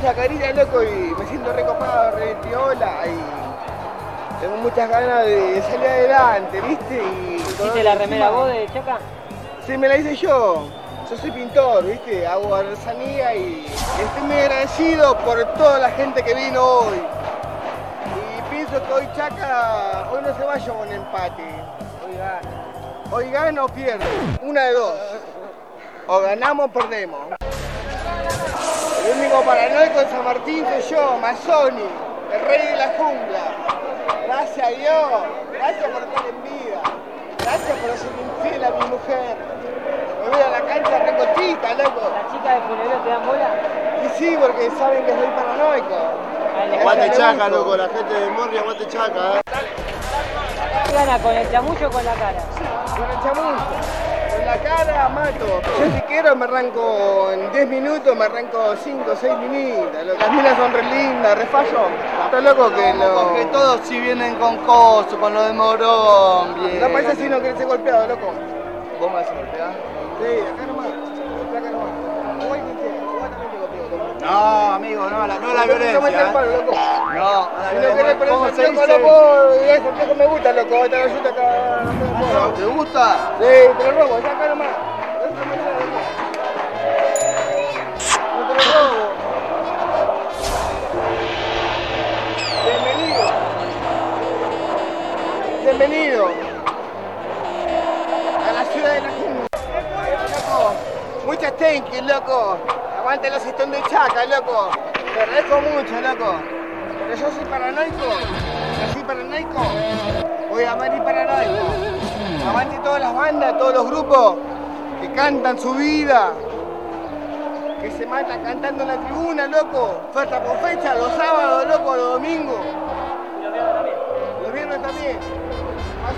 chacarita, loco, y me siento recopado, re piola, y tengo muchas ganas de salir adelante, ¿viste? Y ¿Hiciste la remera vos de Chaca? Sí, me la hice yo. Yo soy pintor, ¿viste? Hago artesanía y estoy muy agradecido por toda la gente que vino hoy. Y pienso que hoy Chaca, hoy no se vaya con empate. Hoy gana. Hoy gana o pierde. Una de dos. O ganamos o perdemos. El único paranoico en San Martín soy yo, Mazzoni, el rey de la jungla. Gracias a Dios, gracias por estar en vida. Gracias por ser infiel a mi mujer. Me voy a la cancha recotita, loco. ¿Las chicas de Funerero te dan bola? Y sí, porque saben que soy paranoico. Aguante Chaca, loco, la gente de Morri, aguante Chaca. eh. ¿Qué gana con el chamullo o con la cara? Con el chamuyo. La cara mato. Yo si quiero me arranco en 10 minutos, me arranco 5 o 6 minitas. Las minas son re lindas, re fallo. Está loco que lo... Porque todos si vienen con coso, con lo de Morón, bien. No parece así no quiere ser golpeado, loco. ¿Vos me vas a golpear? Sí, acá nomás. No, amigo, no, la, no la No me violencia. el palo, ¿eh? loco. No, no ¿cómo se dice? loco, me gusta, loco. Esta acá. no te puedo. ¿Te gusta? Sí, te lo robo, ya acá nomás. No te lo robo. No. Bienvenido. Bienvenido. A la ciudad de la muchas thank you, loco. Aguante los estón de chaca, loco. Te agradezco mucho, loco. Pero yo soy paranoico. Yo soy paranoico. Voy a morir paranoico. Aguante todas las bandas, todos los grupos que cantan su vida. Que se matan cantando en la tribuna, loco. Fecha por fecha, los sábados, loco, los domingos. Los viernes también. En la cancha.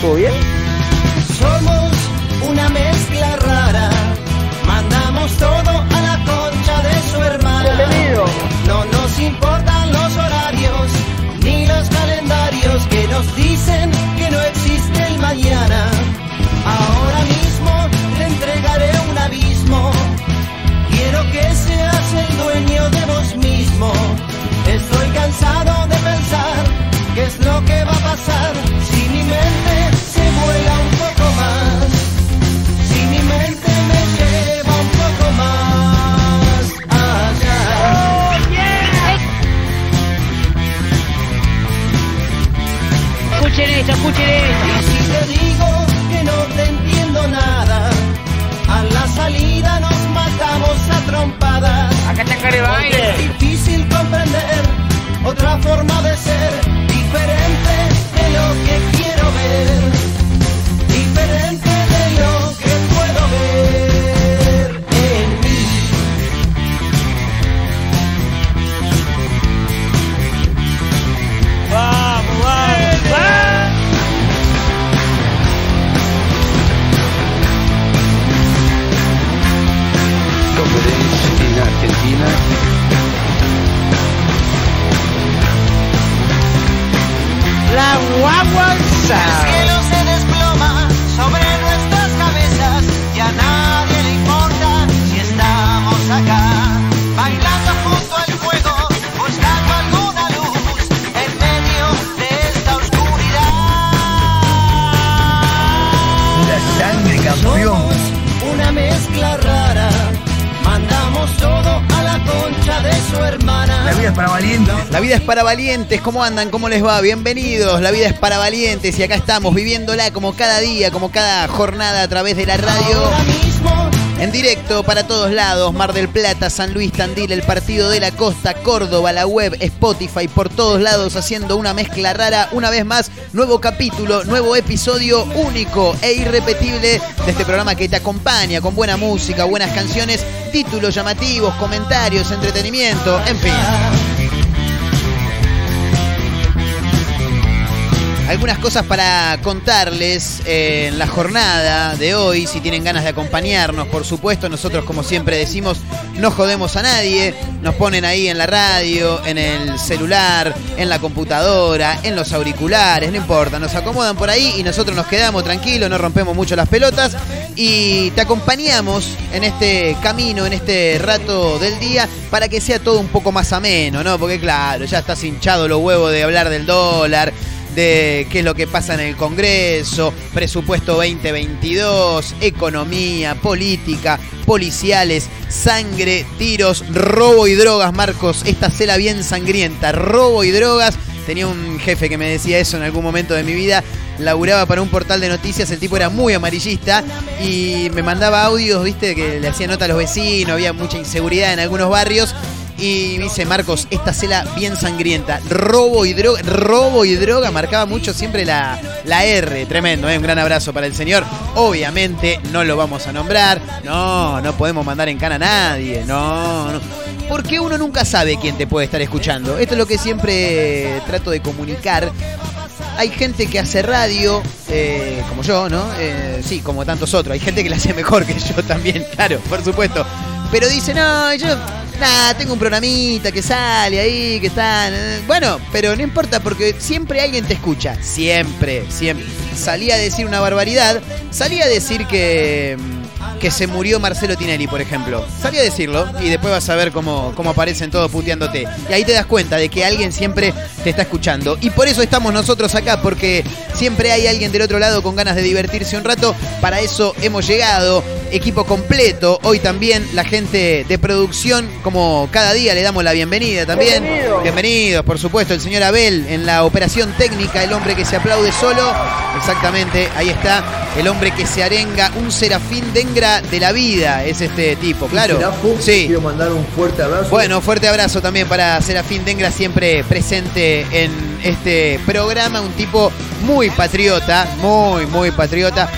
¿Todo bien? Somos una mezcla rara. Mandamos todo a la concha de su hermana. Bienvenido. No nos importan los horarios ni los calendarios que nos dicen que no existe el mañana. Ahora mismo le entregaré un abismo. Quiero que seas el dueño de vos mismo. Estoy cansado de pensar qué es lo que va a pasar si mi mente Escuchen esto, escuchen esto. Y si te digo que no te entiendo nada, a la salida nos matamos a trompadas. Acá está Care Porque es difícil comprender otra forma de ser, diferente de lo que La guagua La vida es para valientes, ¿cómo andan? ¿Cómo les va? Bienvenidos, la vida es para valientes y acá estamos viviéndola como cada día, como cada jornada a través de la radio. En directo para todos lados, Mar del Plata, San Luis, Tandil, el Partido de la Costa, Córdoba, la web, Spotify, por todos lados haciendo una mezcla rara. Una vez más, nuevo capítulo, nuevo episodio único e irrepetible de este programa que te acompaña con buena música, buenas canciones, títulos llamativos, comentarios, entretenimiento, en fin. Algunas cosas para contarles eh, en la jornada de hoy, si tienen ganas de acompañarnos, por supuesto, nosotros como siempre decimos, no jodemos a nadie, nos ponen ahí en la radio, en el celular, en la computadora, en los auriculares, no importa, nos acomodan por ahí y nosotros nos quedamos tranquilos, no rompemos mucho las pelotas y te acompañamos en este camino, en este rato del día, para que sea todo un poco más ameno, ¿no? Porque claro, ya estás hinchado los huevos de hablar del dólar de qué es lo que pasa en el Congreso, presupuesto 2022, economía, política, policiales, sangre, tiros, robo y drogas, Marcos. Esta cela bien sangrienta, robo y drogas. Tenía un jefe que me decía eso en algún momento de mi vida. Laburaba para un portal de noticias, el tipo era muy amarillista y me mandaba audios, viste, que le hacía nota a los vecinos, había mucha inseguridad en algunos barrios y dice Marcos, esta cela bien sangrienta. Robo y droga, robo y droga, marcaba mucho siempre la, la R. Tremendo, ¿eh? un gran abrazo para el señor. Obviamente no lo vamos a nombrar. No, no podemos mandar en cana a nadie. No, no. Porque uno nunca sabe quién te puede estar escuchando. Esto es lo que siempre trato de comunicar. Hay gente que hace radio, eh, como yo, ¿no? Eh, sí, como tantos otros. Hay gente que la hace mejor que yo también, claro, por supuesto. Pero dice, no, yo Nada, tengo un programita que sale ahí, que están. Bueno, pero no importa porque siempre alguien te escucha. Siempre, siempre. Salía a decir una barbaridad. Salía a decir que que se murió Marcelo Tinelli, por ejemplo. Sabía decirlo y después vas a ver cómo, cómo aparecen todos puteándote. Y ahí te das cuenta de que alguien siempre te está escuchando. Y por eso estamos nosotros acá, porque siempre hay alguien del otro lado con ganas de divertirse un rato. Para eso hemos llegado. Equipo completo. Hoy también la gente de producción, como cada día le damos la bienvenida también. Bienvenido. Bienvenidos, por supuesto, el señor Abel en la operación técnica, el hombre que se aplaude solo. Exactamente, ahí está, el hombre que se arenga, un serafín de la vida, es este tipo, claro. Sí. Quiero mandar un fuerte abrazo. Bueno, fuerte abrazo también para Serafín Dengra, siempre presente en este programa, un tipo muy patriota, muy, muy patriota.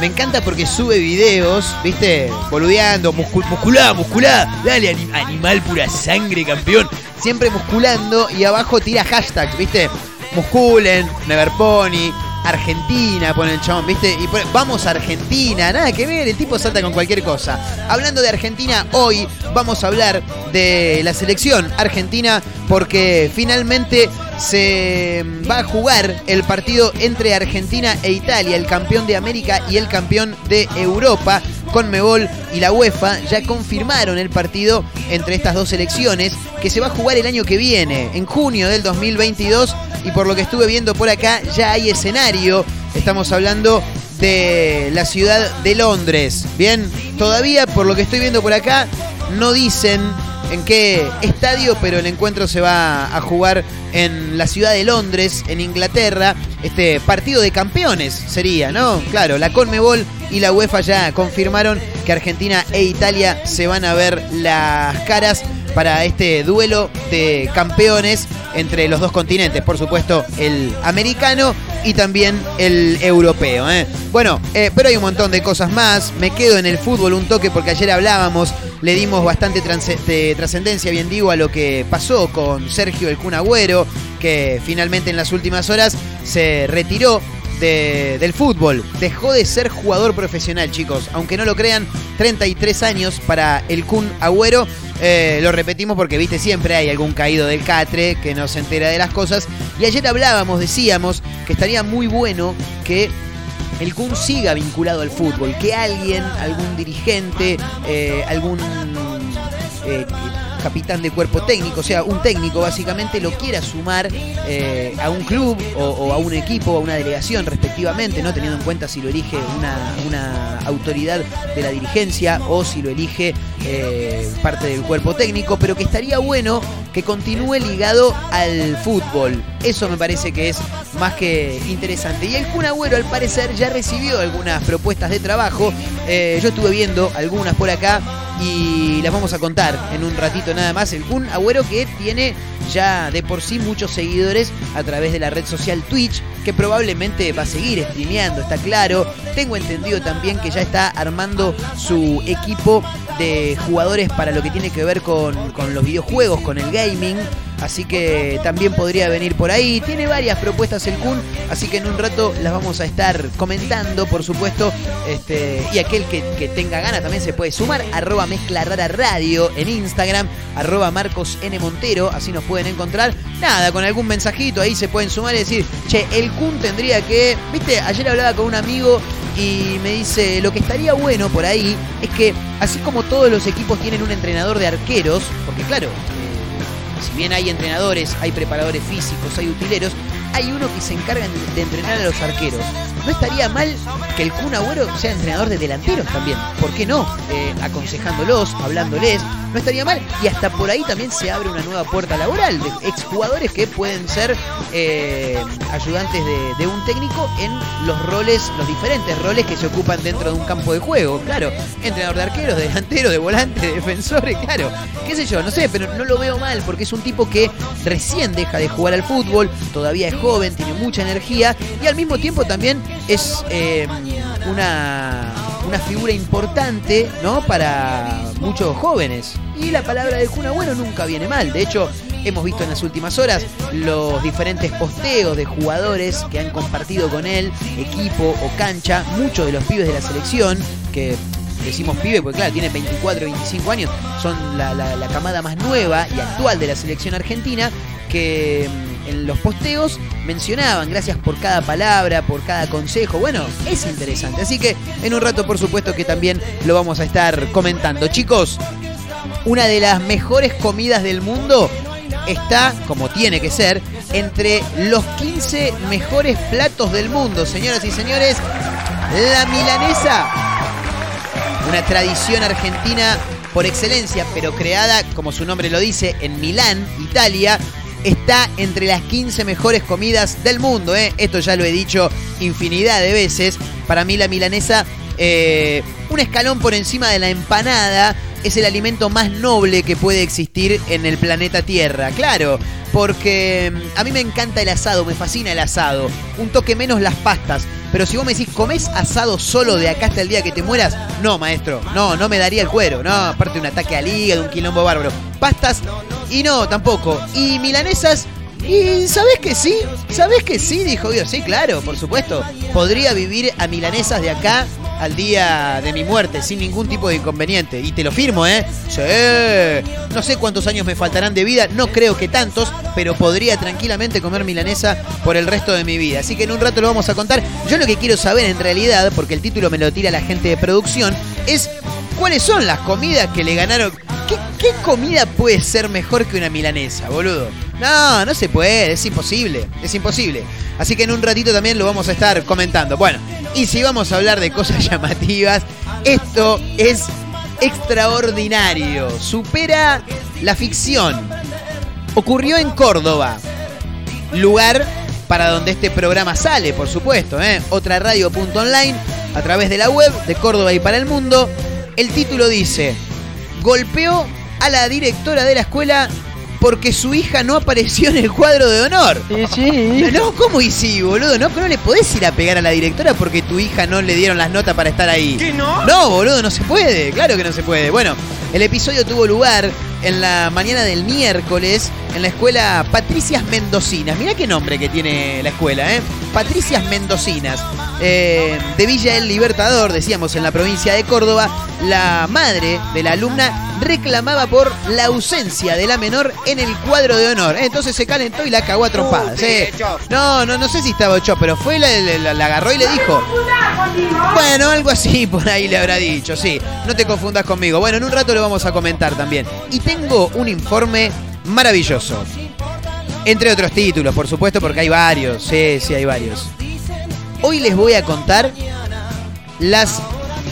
Me encanta porque sube videos, viste, boludeando, muscul musculá, musculá, dale anim- animal pura sangre, campeón. Siempre musculando y abajo tira hashtags, viste, musculen, Neverpony, Argentina, pone el chabón, ¿viste? Y pone, vamos a Argentina, nada que ver, el tipo salta con cualquier cosa. Hablando de Argentina, hoy vamos a hablar de la selección argentina porque finalmente se va a jugar el partido entre Argentina e Italia, el campeón de América y el campeón de Europa. Conmebol y la UEFA ya confirmaron el partido entre estas dos selecciones que se va a jugar el año que viene, en junio del 2022 y por lo que estuve viendo por acá ya hay escenario. Estamos hablando de la ciudad de Londres. Bien, todavía por lo que estoy viendo por acá no dicen en qué estadio, pero el encuentro se va a jugar en la ciudad de Londres, en Inglaterra. Este partido de campeones sería, ¿no? Claro, la Conmebol y la UEFA ya confirmaron que Argentina e Italia se van a ver las caras para este duelo de campeones entre los dos continentes, por supuesto el americano y también el europeo. ¿eh? Bueno, eh, pero hay un montón de cosas más. Me quedo en el fútbol un toque porque ayer hablábamos, le dimos bastante trascendencia, bien digo, a lo que pasó con Sergio el Kun Agüero, que finalmente en las últimas horas se retiró de- del fútbol. Dejó de ser jugador profesional, chicos. Aunque no lo crean, 33 años para el Kun Agüero. Eh, lo repetimos porque, viste, siempre hay algún caído del catre que no se entera de las cosas. Y ayer hablábamos, decíamos, que estaría muy bueno que el Kun siga vinculado al fútbol, que alguien, algún dirigente, eh, algún eh, capitán de cuerpo técnico, o sea, un técnico básicamente lo quiera sumar eh, a un club o, a un equipo a una delegación respectivamente, no teniendo en cuenta si lo elige una, una autoridad de la dirigencia o si lo elige eh, parte del cuerpo técnico, pero que estaría bueno que continúe ligado al fútbol. Eso me parece que es más que interesante. Y el Kun Agüero al parecer ya recibió algunas propuestas de trabajo. Eh, yo estuve viendo algunas por acá y las vamos a contar en un ratito nada más. El Kun Agüero que tiene ya de por sí muchos seguidores a través de la red social Twitch, que probablemente va a seguir streameando, está claro. Tengo entendido también que ya está armando su equipo de jugadores para lo que tiene que ver con, con los videojuegos, con el gaming. Así que también podría venir por ahí. Tiene varias propuestas el Kun, así que en un rato las vamos a estar comentando, por supuesto. Este, y aquel que, que tenga ganas también se puede sumar. Arroba Mezcla Radio en Instagram. Arroba Marcos N. Montero. Así nos pueden encontrar. Nada, con algún mensajito ahí se pueden sumar y decir, che, el Kun tendría que. Viste, ayer hablaba con un amigo y me dice, lo que estaría bueno por ahí es que, así como todos los equipos tienen un entrenador de arqueros, porque claro, si bien hay entrenadores, hay preparadores físicos, hay utileros, hay uno que se encarga de- entrenar a los arqueros. No estaría mal que el Kun Agüero sea entrenador de delanteros también. ¿Por qué no? Eh, aconsejándolos, hablándoles. No estaría mal. Y hasta por ahí también se abre una nueva puerta laboral de exjugadores que pueden ser eh, ayudantes de, de un técnico en los roles, los diferentes roles que se ocupan dentro de un campo de juego. Claro, entrenador de arqueros, de delanteros, de volantes, de defensores, claro. Qué sé yo, no sé, pero no lo veo mal porque es un tipo que recién deja de jugar al fútbol, todavía es joven, tiene mucha energía y al mismo tiempo también es eh, una, una figura importante ¿no? para muchos jóvenes. Y la palabra del Kun Agüero nunca viene mal. De hecho, hemos visto en las últimas horas los diferentes posteos de jugadores que han compartido con él, equipo o cancha, muchos de los pibes de la selección que decimos pibe porque claro, tiene 24, 25 años, son la, la- la camada más nueva y actual de la selección argentina, que en los posteos mencionaban, gracias por cada palabra, por cada consejo, bueno, es interesante, así que en un rato por supuesto que también lo vamos a estar comentando. Chicos, una de las mejores comidas del mundo está, como tiene que ser, entre los 15 mejores platos del mundo, señoras y señores, la milanesa una tradición argentina por excelencia, pero creada, como su nombre lo dice, en Milán, Italia. Está entre las 15 mejores comidas del mundo. ¿eh? Esto ya lo he dicho infinidad de veces. Para mí la milanesa, eh, un escalón por encima de la empanada, es el alimento más noble que puede existir en el planeta Tierra. Claro, porque mm, a mí me encanta el asado, me fascina el asado. Un toque menos las pastas. Pero si vos me decís, ¿comés asado solo de acá hasta el día que te mueras? No, maestro. No, no me daría el cuero. No, aparte un ataque al hígado, un quilombo bárbaro. Pastas y no, tampoco. Y milanesas. Y sabés que sí, sabés que sí, dijo Dios. Sí, claro, por supuesto. Podría vivir a milanesas de acá al día de mi muerte sin ningún tipo de inconveniente. Y te lo firmo, ¿eh? Sí. No sé cuántos años me faltarán de vida, no creo que tantos, pero podría tranquilamente comer milanesa por el resto de mi vida. Así que en un rato lo vamos a contar. Yo lo que quiero saber en realidad, porque el título me lo tira la gente de producción, es cuáles son las comidas que le ganaron. ¿Qué, comida puede ser mejor que una milanesa, boludo? No, no se puede, es imposible, es imposible. Así que en un ratito también lo vamos a estar comentando. Bueno, y si vamos a hablar de cosas llamativas, esto es extraordinario, supera la ficción. Ocurrió en Córdoba, lugar para donde este programa sale, por supuesto, ¿eh? otra radio.online a través de la web de Córdoba y para el mundo. El título dice, golpeó a la directora de la escuela porque su hija no apareció en el cuadro de honor. Sí, sí. No, ¿cómo y sí, boludo? No, no le podés ir a pegar a la directora porque tu hija no le dieron las notas para estar ahí. ¿Qué no? No, boludo, no se puede. Claro que no se puede. Bueno, el episodio tuvo lugar en la mañana del miércoles en la escuela Patricias Mendocinas. Mirá qué nombre que tiene la escuela, ¿eh? Patricias Mendocinas. eh, de Villa El Libertador, decíamos, en la provincia de Córdoba, la madre de la alumna reclamaba por la ausencia de la menor en el cuadro de honor. Entonces se calentó y la cagó a trompadas. ¿eh? No, no, no sé si estaba ocho, pero fue, la, la- la agarró y le dijo. Bueno, algo así por ahí le habrá dicho, sí. No te confundas conmigo. Bueno, en un rato lo vamos a comentar también. Y tengo un informe maravilloso. Entre otros títulos, por supuesto, porque hay varios. Sí, sí, hay varios. Hoy les voy a contar las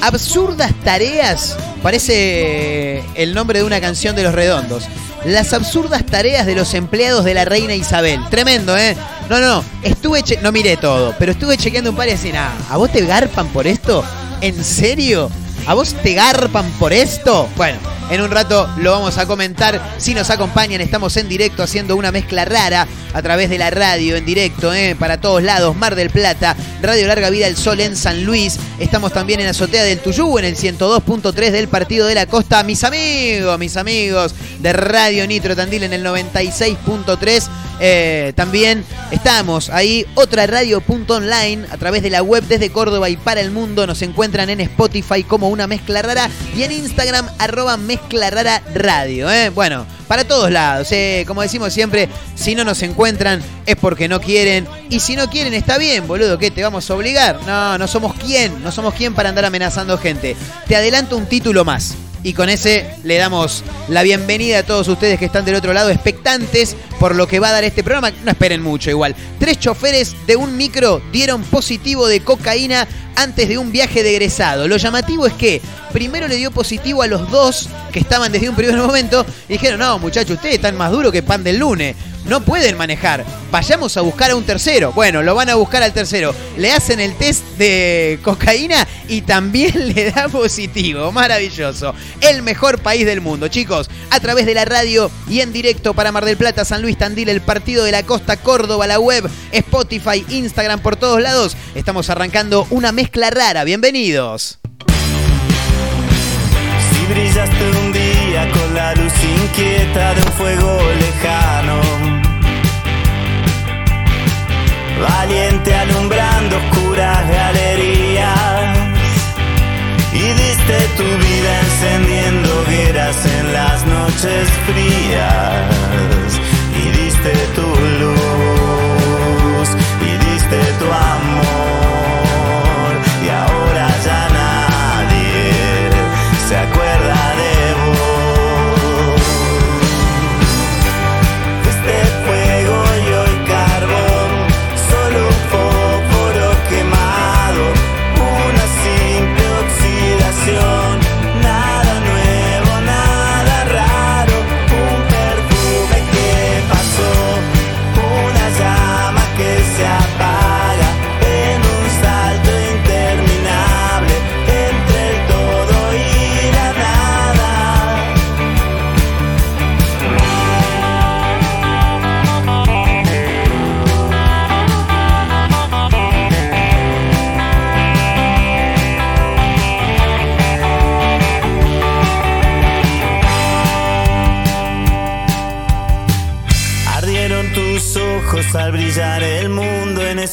absurdas tareas. Parece el nombre de una canción de los redondos. Las absurdas tareas de los empleados de la reina Isabel. Tremendo, ¿eh? No, no, estuve che- no miré todo, pero estuve chequeando un par y así, nada, ¿a vos te garpan por esto? ¿En serio? ¿A vos te garpan por esto? Bueno, en un rato lo vamos a comentar. Si nos acompañan, estamos en directo haciendo una mezcla rara a través de la radio en directo, ¿eh? para todos lados. Mar del Plata, Radio Larga Vida El Sol en San Luis. Estamos también en Azotea del Tuyú, en el 102.3 del Partido de la Costa. Mis amigos, mis amigos de Radio Nitro Tandil en el 96.3. Eh, también estamos ahí, otra radio.online a través de la web desde Córdoba y para el mundo. Nos encuentran en Spotify como una mezcla rara y en Instagram arroba mezcla rara radio. ¿eh? Bueno, para todos lados. eh. Como decimos siempre, si no nos encuentran es porque no quieren. Y si no quieren está bien, boludo, ¿qué? ¿Te vamos a obligar? No, no somos quién, no somos quién para andar amenazando gente. Te adelanto un título más. Y con ese le damos la bienvenida a todos ustedes que están del otro lado, expectantes por lo que va a dar este programa. No esperen mucho igual. Tres choferes de un micro dieron positivo de cocaína antes de un viaje de. Lo llamativo es que primero le dio positivo a los dos que estaban desde un primer momento y dijeron, no muchachos, ustedes están más duros que pan del lunes. No pueden manejar. Vayamos a buscar a un tercero. Bueno, lo van a buscar al tercero. Le hacen el test de cocaína y también le da positivo. Maravilloso. El mejor país del mundo, chicos. A través de la radio y en directo para Mar del Plata, San Luis Tandil, el Partido de la Costa, Córdoba, la web, Spotify, Instagram, por todos lados. Estamos arrancando una mezcla rara. Bienvenidos. Si brillaste un día con la luz inquieta de un fuego lejano, valiente alumbrando oscuras galerías, y diste tu vida encendiendo hogueras en las noches frías,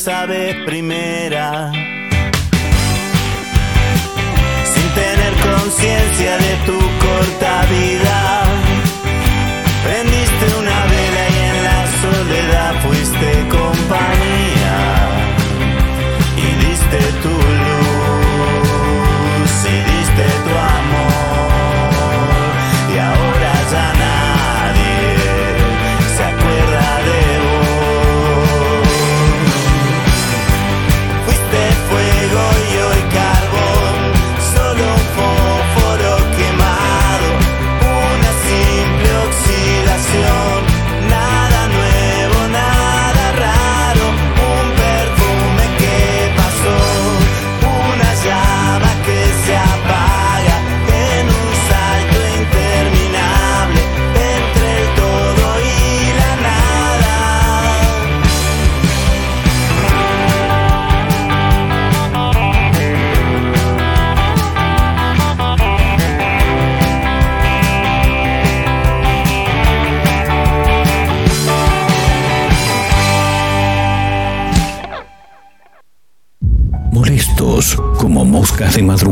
vez primera. Sin tener conciencia de tu corta vida.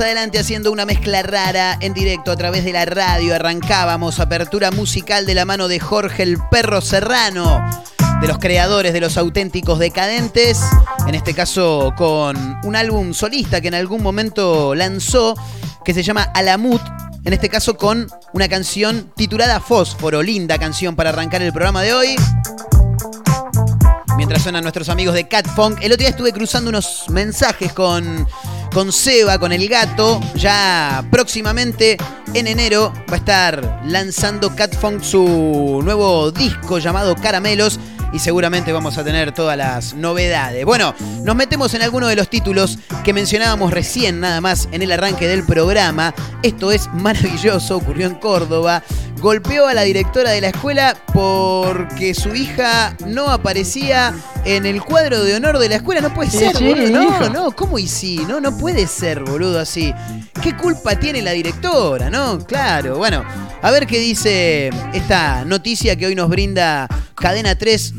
Adelante haciendo una mezcla rara en directo a través de la radio. Arrancábamos apertura musical de la mano de Jorge el Perro Serrano, de los creadores de los auténticos decadentes, en este caso con un álbum solista que en algún momento lanzó, que se llama Alamut, en este caso con una canción titulada Fósforo, linda canción para arrancar el programa de hoy. Mientras suenan nuestros amigos de Cat Funk. El otro día estuve cruzando unos mensajes con, con Seba, con el gato. Ya próximamente, en enero, va a estar lanzando Cat Funk su nuevo disco llamado Caramelos. Y seguramente vamos a tener todas las novedades. Bueno, nos metemos en alguno de los títulos que mencionábamos recién, nada más en el arranque del programa. Esto es maravilloso, ocurrió en Córdoba golpeó a la directora de la escuela porque su hija no aparecía en el cuadro de honor de la escuela. No puede ser, sí, boludo. No, no, ¿cómo y sí? No, no puede ser, boludo, así. ¿Qué culpa tiene la directora, no? Claro, bueno, a ver qué dice esta noticia que hoy nos brinda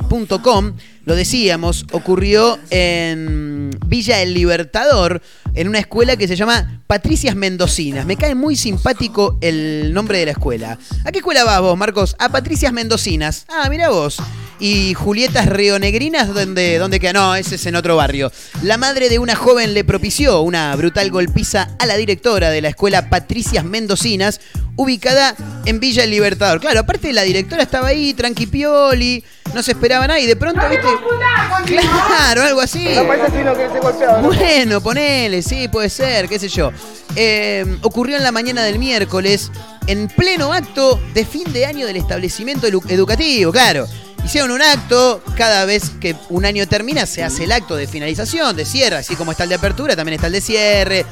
cadena3.com. Lo decíamos, ocurrió en Villa El Libertador, en una escuela que se llama Patricias Mendocinas. Me cae muy simpático el nombre de la escuela. ¿A qué escuela vas vos, Marcos? A Patricias Mendocinas. Ah, mira vos. Y Julietas Rionegrinas, ¿dónde, ¿dónde queda? No, ese es en otro barrio. La madre de una joven le propició una brutal golpiza a la directora de la escuela Patricias Mendocinas, ubicada en Villa El Libertador. Claro, aparte la directora estaba ahí, tranquipioli, no se esperaba nada y de pronto, ¿viste? Claro, algo así. Bueno, ponele, sí, puede ser, qué sé yo. Eh, ocurrió en la mañana del miércoles, en pleno acto de fin de año del establecimiento edu- educativo, claro. Hicieron un acto, cada vez que un año termina se hace el acto de finalización, de cierre, así como está el de apertura, también está el de cierre.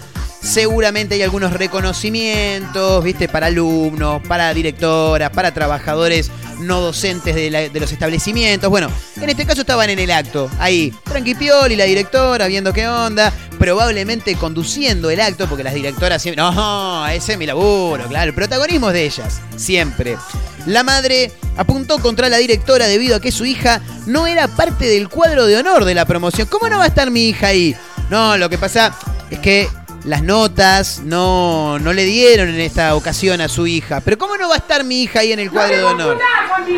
Seguramente hay algunos reconocimientos, viste, para alumnos, para directoras, para trabajadores no docentes de, los establecimientos. Bueno, en este caso estaban en el acto, ahí, Tranqui Pioli, la directora, viendo qué onda, probablemente conduciendo el acto, porque las directoras siempre, no, ese es mi laburo, claro, el protagonismo es de ellas, siempre. La madre apuntó contra la directora debido a que su hija no era parte del cuadro de honor de la promoción. ¿Cómo no va a estar mi hija ahí? No, lo que pasa es que las notas no, no le dieron en esta ocasión a su hija. Pero ¿cómo no va a estar mi hija ahí en el cuadro de honor?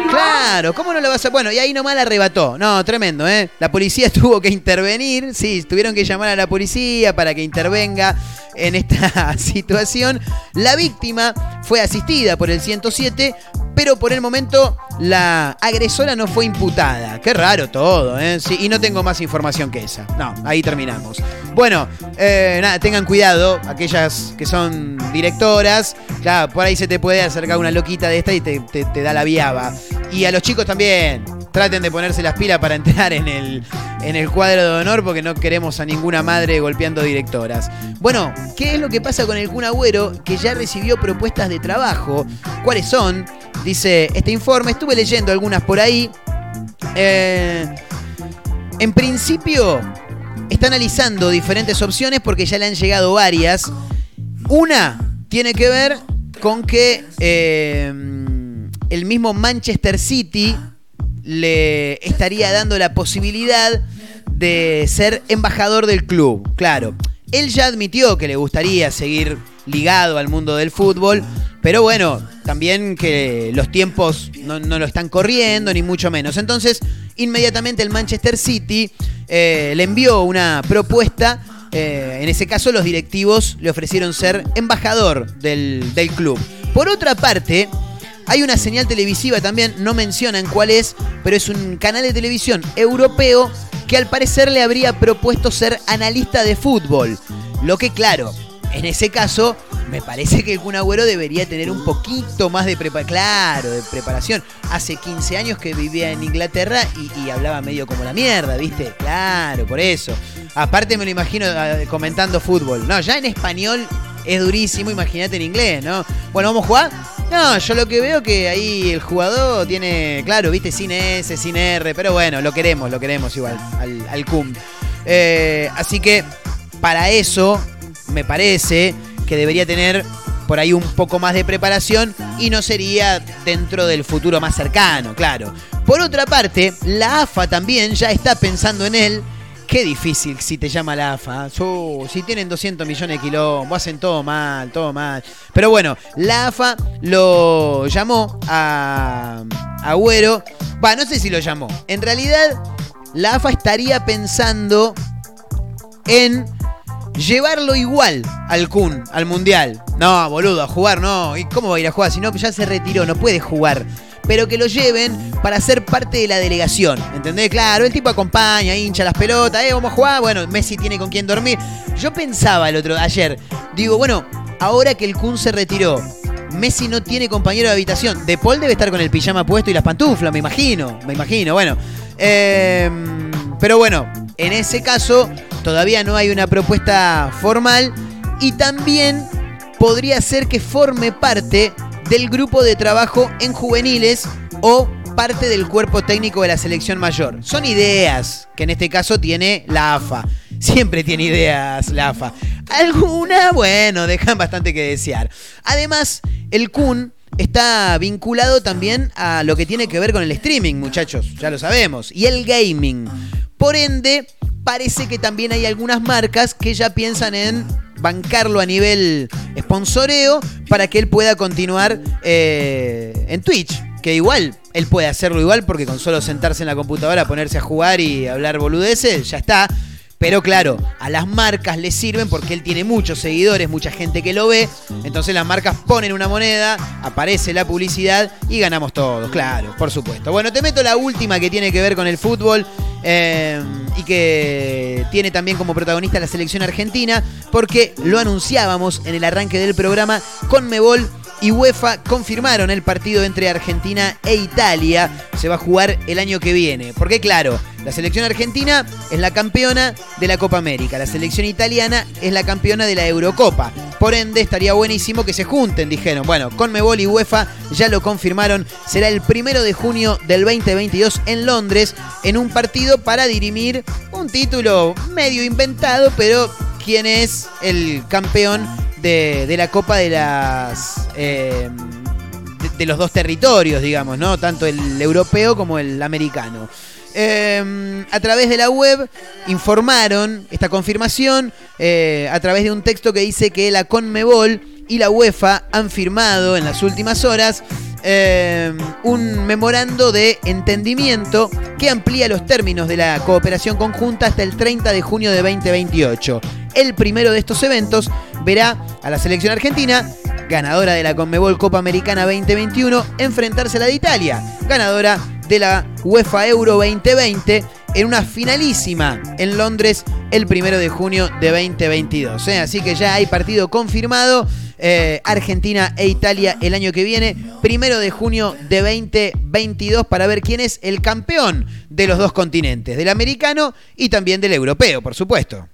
Claro, ¿cómo no lo vas a...? Bueno, y ahí nomás la arrebató. No, tremendo, ¿eh? La policía tuvo que intervenir, sí, tuvieron que llamar a la policía para que intervenga en esta situación. La víctima fue asistida por el 107, pero por el momento la agresora no fue imputada. Qué raro todo, ¿eh? Sí, y no tengo más información que esa. No, ahí terminamos. Bueno, eh, nada, tengan cuidado, aquellas que son directoras. Claro, por ahí se te puede acercar una loquita de esta y te, te- te da la viaba. Y a los chicos también. Traten de ponerse las pilas para entrar en el, en el cuadro de honor porque no queremos a ninguna madre golpeando directoras. Bueno, ¿qué es lo que pasa con el Kun Agüero que ya recibió propuestas de trabajo? ¿Cuáles son? Dice este informe. Estuve leyendo algunas por ahí. Eh, en principio, está analizando diferentes opciones porque ya le han llegado varias. Una tiene que ver con que eh, el mismo Manchester City le estaría dando la posibilidad de ser embajador del club. Claro, él ya admitió que le gustaría seguir ligado al mundo del fútbol, pero bueno, también que los tiempos no, lo están corriendo, ni mucho menos. Entonces, inmediatamente el Manchester City eh, le envió una propuesta eh, en ese caso los directivos le ofrecieron ser embajador del, del club. Por otra parte, hay una señal televisiva también, no mencionan cuál es, pero es un canal de televisión europeo que al parecer le habría propuesto ser analista de fútbol. Lo que claro, en ese caso, me parece que el Kun Agüero debería tener un poquito más de preparación. Claro, de preparación. Hace 15 años que vivía en Inglaterra y, y hablaba medio como la mierda, ¿viste? Claro, por eso. Aparte me lo imagino eh, comentando fútbol. No, ya en español es durísimo, imagínate en inglés, ¿no? Bueno, ¿vamos a jugar? No, yo lo que veo que ahí el jugador tiene, claro, viste, sin S, sin R, pero bueno, lo queremos, lo queremos igual, al, al Kun. Eh, así que para eso me parece que debería tener por ahí un poco más de preparación y no sería dentro del futuro más cercano, claro. Por otra parte, la AFA también ya está pensando en él. Qué difícil si te llama la AFA. Si tienen 200 millones de kilómetros, hacen todo mal, todo mal. Pero bueno, la AFA lo llamó a Agüero. Va, no sé si lo llamó. En realidad, la AFA estaría pensando en llevarlo igual al Kun, al Mundial. No, boludo, a jugar no. ¿Y cómo va a ir a jugar? Si no, ya se retiró, no puede jugar. Pero que lo lleven para ser parte de la delegación. ¿Entendés? Claro, el tipo acompaña, hincha las pelotas, eh, vamos a jugar. Bueno, Messi tiene con quién dormir. Yo pensaba el otro, ayer, digo, bueno, ahora que el Kun se retiró, Messi no tiene compañero de habitación. De Paul debe estar con el pijama puesto y las pantuflas, me imagino. Me imagino, bueno. Eh, pero bueno, en ese caso todavía no hay una propuesta formal y también podría ser que forme parte del grupo de trabajo en juveniles o parte del cuerpo técnico de la selección mayor. Son ideas que en este caso tiene la AFA. Siempre tiene ideas la AFA. Algunas, bueno, dejan bastante que desear. Además, el Kun está vinculado también a lo que tiene que ver con el streaming, muchachos, ya lo sabemos, y el gaming. Por ende, parece que también hay algunas marcas que ya piensan en bancarlo a nivel sponsoreo para que él pueda continuar eh, en Twitch. Que igual, él puede hacerlo igual porque con solo sentarse en la computadora, ponerse a jugar y hablar boludeces, ya está. Pero claro, a las marcas le sirven porque él tiene muchos seguidores, mucha gente que lo ve. Entonces las marcas ponen una moneda, aparece la publicidad y ganamos todos, claro, por supuesto. Bueno, te meto la última que tiene que ver con el fútbol eh, y que tiene también como protagonista la selección argentina porque lo anunciábamos en el arranque del programa con Mebol y UEFA confirmaron el partido entre Argentina e Italia. Se va a jugar el año que viene. Porque claro, la selección argentina es la campeona de la Copa América. La selección italiana es la campeona de la Eurocopa. Por ende, estaría buenísimo que se junten, dijeron. Bueno, Conmebol y UEFA ya lo confirmaron. Será el primero de junio del 2022 en Londres, en un partido para dirimir un título medio inventado, pero quién es el campeón de, la Copa de las. eh, de, los dos territorios, digamos, ¿no? Tanto el europeo como el americano. Eh, a través de la web informaron esta confirmación eh, a través de un texto que dice que la Conmebol y la UEFA han firmado en las últimas horas eh, un memorando de entendimiento que amplía los términos de la cooperación conjunta hasta el 30 de junio de 2028. El primero de estos eventos verá a la selección argentina, ganadora de la Conmebol Copa Americana 2021, enfrentarse a la de Italia, ganadora de la UEFA Euro 2020 en una finalísima en Londres el primero de junio de 2022. ¿eh? Así que ya hay partido confirmado. Eh, Argentina e Italia el año que viene, primero de junio de 2022, para ver quién es el campeón de los dos continentes, del americano y también del europeo, por supuesto.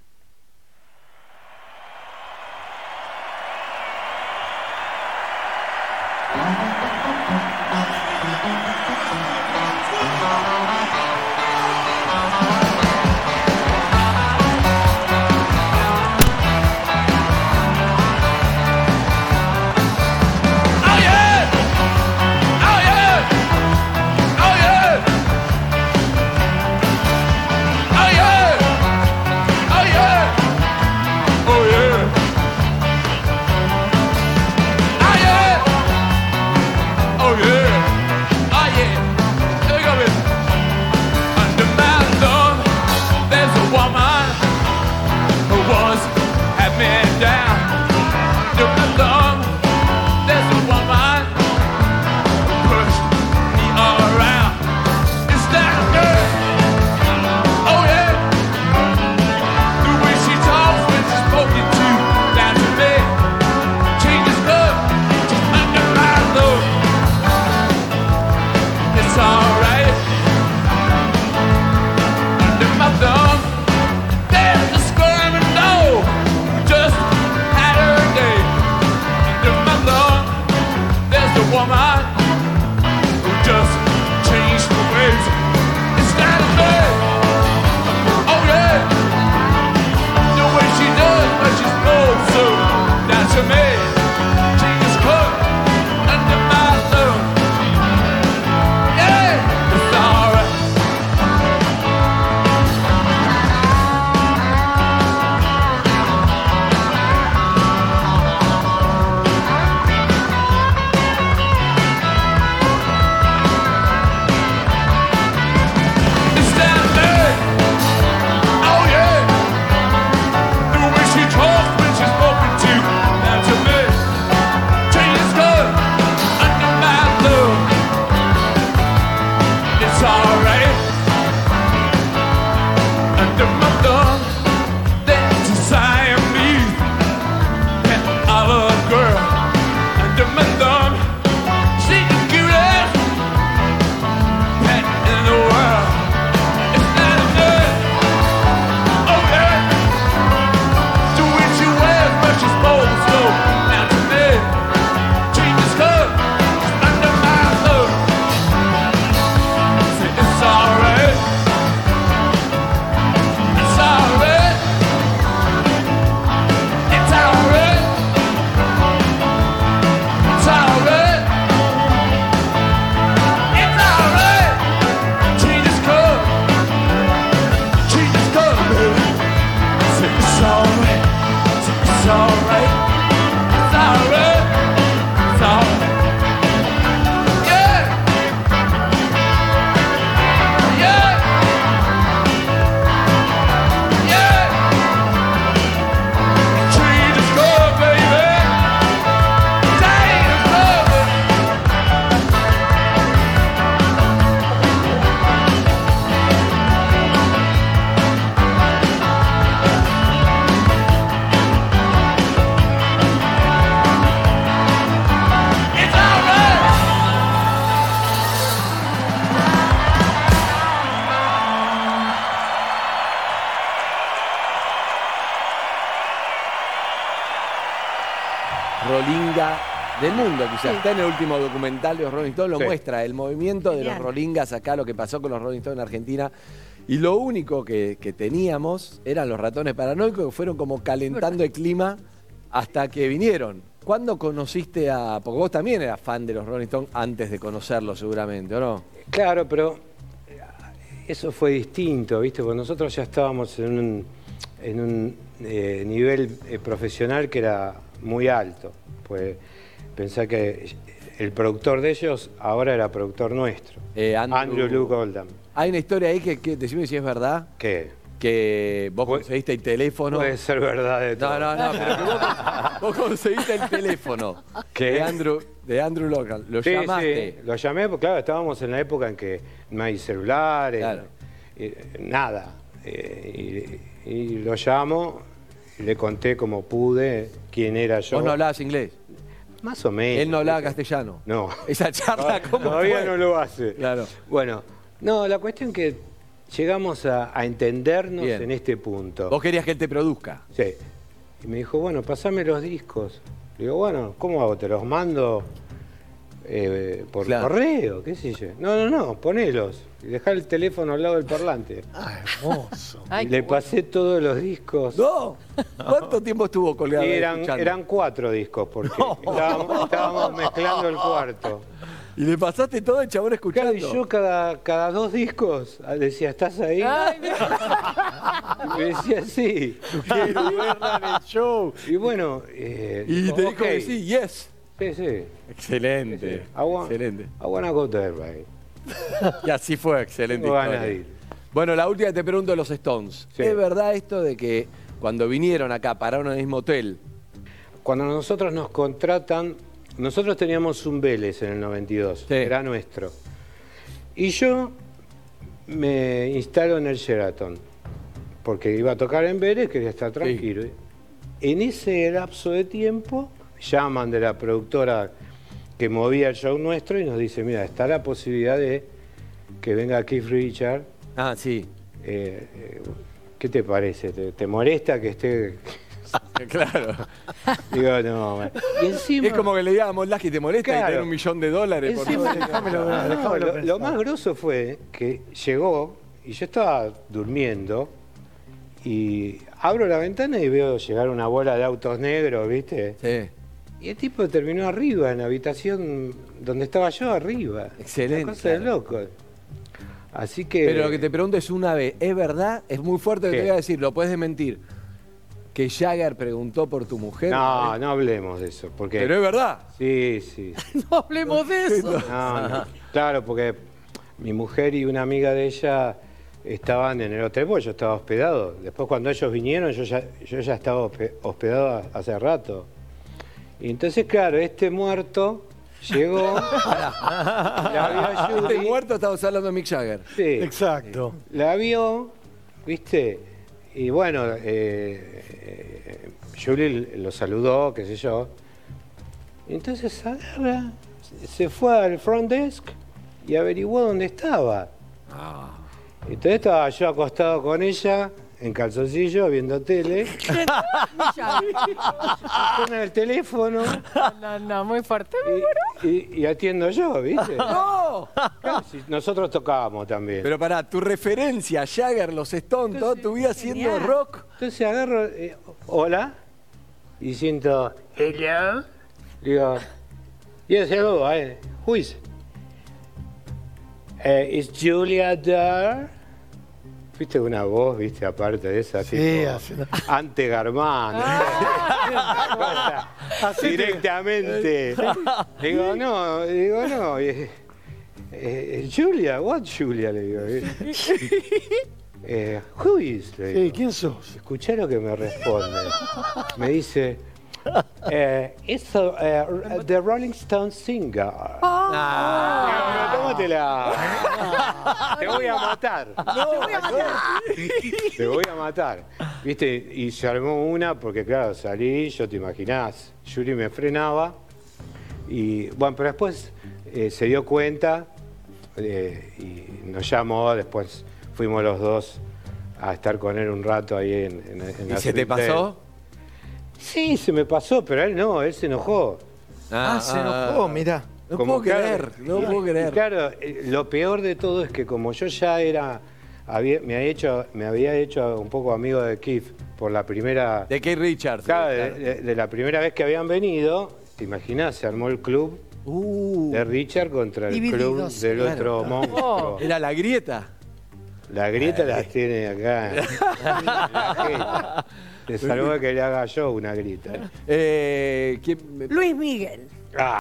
Rolinga del mundo, quizás. Está en el último documental de los Rolling Stones, lo Sí. muestra, el movimiento de los. Rolingas acá, lo que pasó con los Rolling Stones en Argentina. Y lo único que, que teníamos eran los ratones paranoicos que fueron como calentando el clima hasta que vinieron. ¿Cuándo conociste a.? Porque vos también eras fan de los Rolling Stones antes de conocerlos, seguramente, ¿o no? Claro, pero eh, eso fue distinto, ¿viste? Porque nosotros ya estábamos en un, en un eh, nivel eh, profesional que era muy alto. Pues pensé que el productor de ellos ahora era productor nuestro. Eh, Andrew, Luke Oldham. Hay una historia ahí que, que decime si es verdad. ¿Qué? Que vos conseguiste el teléfono. Puede ser verdad de todo. No, no, no, pero que vos, vos conseguiste el teléfono ¿Qué? de Andrew, de Andrew Logan. Lo Sí, llamaste. sí, lo llamé porque, claro, estábamos en la época en que no hay celulares, Claro. eh, nada. Eh, y, y lo llamo, le conté como pude quién era yo. Vos no hablabas inglés. Más o menos. Él no hablaba castellano. No. Esa charla, ¿cómo Todavía fue? no lo hace. Claro. Bueno, no, la cuestión que llegamos a, a entendernos Bien. en este punto. Vos querías que él te produzca. Sí. Y me dijo, bueno, pasame los discos. Le digo, bueno, ¿cómo hago? ¿Te los mando eh, por Claro. correo? ¿Qué sé yo? No, no, no, ponelos. Y dejá el teléfono al lado del parlante. Ah, hermoso. Le pasé todos los discos. No. ¿Cuánto tiempo estuvo colgado? Y eran, escuchando? eran cuatro discos porque estábamos, estábamos mezclando el cuarto. Y le pasaste todo el chabón escuchando. Claro, y yo cada, cada dos discos ah, decía, ¿estás ahí? Y me decía, sí. El show. Y bueno, eh, Y te dijo ok. que sí, yes. Sí, sí. Excelente. I want- Excelente. I wanna go there, babe. Y así fue, excelente historia. ir. Bueno, la última que te pregunto de los Stones. Sí. ¿Es verdad esto de que cuando vinieron acá, pararon en el mismo hotel? Cuando nosotros nos contratan, nosotros teníamos un Vélez en el 92, era nuestro. Y yo me instalo en el Sheraton, porque iba a tocar en Vélez, quería estar tranquilo. En ese lapso de tiempo, llaman de la productora que movía el show nuestro y nos dice, mira, está la posibilidad de que venga Keith Richard. Ah, sí. Eh, eh, ¿Qué te parece? ¿Te, te molesta que esté Claro. Digo, no, man. Y encima. Es como que le digamos, Lasky, ¿te molesta Claro. que te den un millón de dólares? por Encima- ver, No, lo, lo más grosso fue que llegó y yo estaba durmiendo y abro la ventana y veo llegar una bola de autos negros, ¿viste? Sí. Y el tipo terminó arriba, en la habitación donde estaba yo, arriba. Excelente, Una cosa de loco. Así que. Pero lo que te pregunto es una vez, ¿es verdad? Es muy fuerte lo que te voy a decir, lo puedes desmentir. Que Jagger preguntó por tu mujer. No, no hablemos de eso. Porque... Pero es verdad. Sí, sí. No hablemos de eso. No, no. Claro, porque mi mujer y una amiga de ella estaban en el hotel, porque yo estaba hospedado. Después cuando ellos vinieron, yo ya, yo ya estaba hospe- hospedado hace rato. Y entonces, claro, este muerto llegó, la vio a Este Judy, muerto estamos hablando de Mick Jagger. sí, Exacto. la vio, ¿viste? Y bueno, eh, eh, Julie lo saludó, qué sé yo. Y entonces agarra, se fue al front desk y averiguó dónde estaba. Entonces estaba yo acostado con ella, en calzoncillo, viendo tele, con el teléfono No, no, muy fuerte. y, y- y atiendo yo, ¿viste? ¡No! Claro, si nosotros tocábamos también. Pero para tu referencia, Jagger, los Stones, toda tu vida haciendo genial. rock. Entonces agarro, eh, hola, y siento, hello. Digo, yes, hello, I, who is? Eh, is Julia there? Viste una voz, viste, aparte de esa, Sí, tipo, así- ante Garmán. directamente. Digo, no, digo, no. eh, eh, Julia, what Julia? Le digo. Eh, who is? Le digo. Sí, ¿quién sos? Escuché lo que me responde. Me dice, eh, it's a, eh, the Rolling Stones singer. Ah. Digo, tómatela. Te voy a matar. Te voy a matar. ¿Viste? Y se armó una porque, claro, salí, yo te imaginás, Yuri me frenaba. Y bueno, pero después eh, se dio cuenta eh, y nos llamó, después fuimos los dos a estar con él un rato ahí en, en, en ¿Y la se te pasó? Sí, se me pasó, pero él no, él se enojó. Ah, se enojó, mirá. No Como puedo creer, no y- puedo creer. claro, eh, lo peor de todo es que como yo ya era, había- me, había hecho, me había hecho un poco amigo de Keith por la primera, De Kate Richards. claro, de, claro. de- de la primera vez que habían venido, te imaginas, se armó el club Uh, de Richard contra el club del claro. otro monstruo. era la grieta. La grieta las tiene acá. la. Te salvo que le haga yo una grita. Eh, ¿quién me- Luis Miguel. Ah.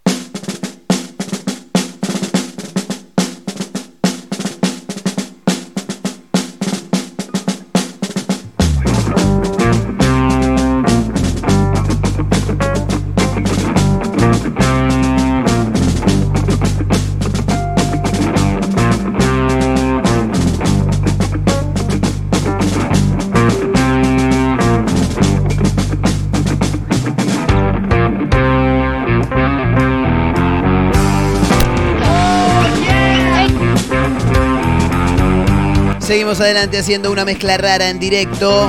Seguimos adelante haciendo una mezcla rara en directo.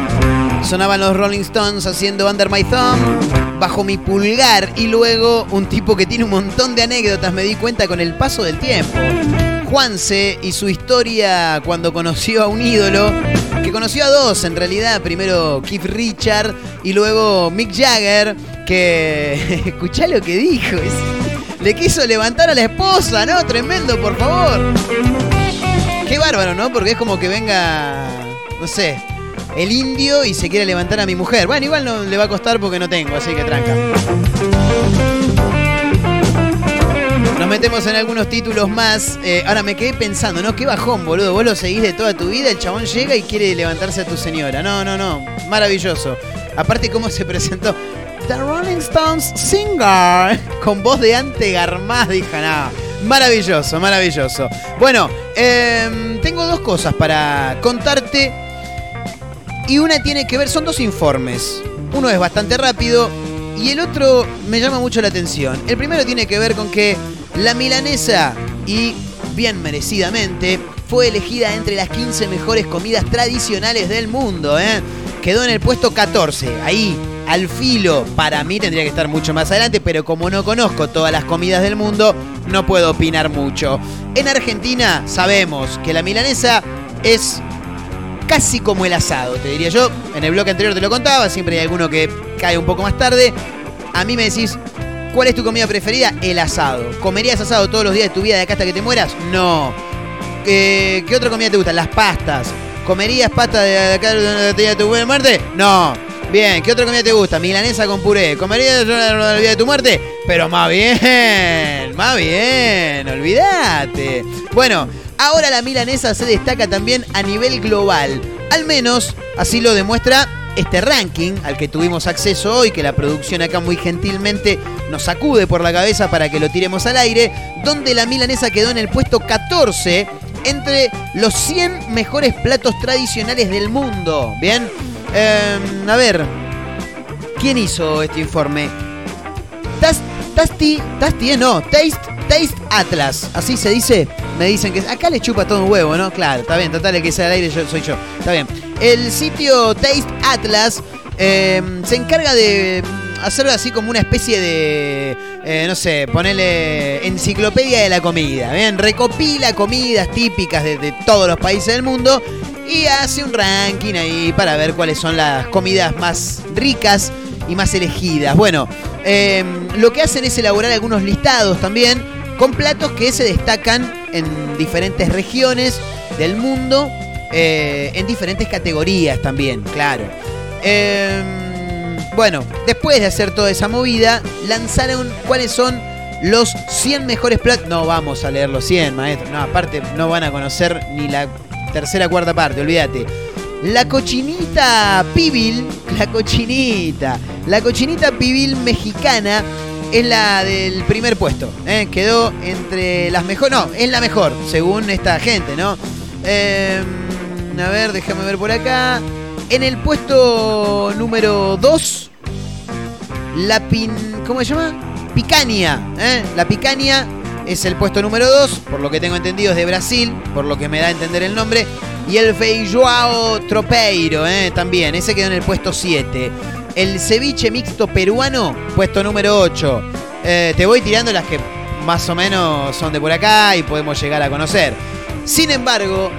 Sonaban los Rolling Stones haciendo Under My Thumb, bajo mi pulgar. Y luego un tipo que tiene un montón de anécdotas, me di cuenta con el paso del tiempo. Juanse y su historia cuando conoció a un ídolo, que conoció a dos en realidad. Primero Keith Richard y luego Mick Jagger, que... Escuchá lo que dijo. Le quiso levantar a la esposa, ¿no? Tremendo, por favor. Qué bárbaro, ¿no? Porque es como que venga, no sé, el indio y se quiere levantar a mi mujer. Bueno, igual no le va a costar porque no tengo, así que tranca. Nos metemos en algunos títulos más. Eh, ahora me quedé pensando, ¿no? Qué bajón, boludo. Vos lo seguís de toda tu vida, el chabón llega y quiere levantarse a tu señora. No, no, no. Maravilloso. Aparte, cómo se presentó. The Rolling Stones Singer. Con voz de ante Garmaz, dije, nada. Maravilloso, maravilloso. Bueno, em, tengo dos cosas para contarte. Y una tiene que ver, son dos informes. Uno es bastante rápido y el otro me llama mucho la atención. El primero tiene que ver con que la milanesa, y bien merecidamente, fue elegida entre las 15 mejores comidas tradicionales del mundo. ¿eh? Quedó en el puesto 14, ahí, al filo, para mí tendría que estar mucho más adelante, pero como no conozco todas las comidas del mundo, no puedo opinar mucho. En Argentina sabemos que la milanesa es casi como el asado, te diría yo. En el bloque anterior te lo contaba, siempre hay alguno que cae un poco más tarde. A mí me decís, ¿cuál es tu comida preferida? El asado. ¿Comerías asado todos los días de tu vida de acá hasta que te mueras? No. Eh, ¿Qué otra comida te gusta? Las pastas. ¿Comerías pasta de acá de de tu muerte? No. Bien, ¿qué otra comida te gusta? Milanesa con puré. ¿Comerías el día de tu muerte? Pero más bien, más bien, olvídate. Bueno, ahora la milanesa se destaca también a nivel global. Al menos así lo demuestra este ranking al que tuvimos acceso hoy, que la producción acá muy gentilmente nos sacude por la cabeza para que lo tiremos al aire, donde la milanesa quedó en el puesto 14 entre los 100 mejores platos tradicionales del mundo. Bien, Em, a ver, ¿quién hizo este informe? Tas- Tasty, Tasty, eh, no, Taste, Taste Atlas, así se dice. Me dicen que acá le chupa todo un huevo, ¿no? Claro, está bien, total, el que sea al aire yo, soy yo. Está bien. El sitio Taste Atlas em, se encarga de hacer así como una especie de, eh, no sé, ponerle enciclopedia de la comida. Bien, recopila comidas típicas de, de todos los países del mundo y hace un ranking ahí para ver cuáles son las comidas más ricas y más elegidas. Bueno, eh, lo que hacen es elaborar algunos listados también con platos que se destacan en diferentes regiones del mundo, eh, en diferentes categorías también, claro. Eh, bueno, después de hacer toda esa movida, lanzaron cuáles son los 100 mejores platos. No vamos a leer los 100, maestro. No, aparte no van a conocer ni la tercera cuarta parte, olvídate. La cochinita pibil, la cochinita, la cochinita pibil mexicana es la del primer puesto. ¿eh? Quedó entre las mejores, no, es la mejor, según esta gente, ¿no? Eh, a ver, déjame ver por acá. En el puesto número 2, la pin. ¿Cómo se llama? Picaña. ¿eh? La picaña es el puesto número 2, por lo que tengo entendido es de Brasil, por lo que me da a entender el nombre. Y el feijoao tropeiro, ¿eh? también, ese quedó en el puesto 7. El ceviche mixto peruano, puesto número 8. Eh, te voy tirando las que más o menos son de por acá y podemos llegar a conocer. Sin embargo,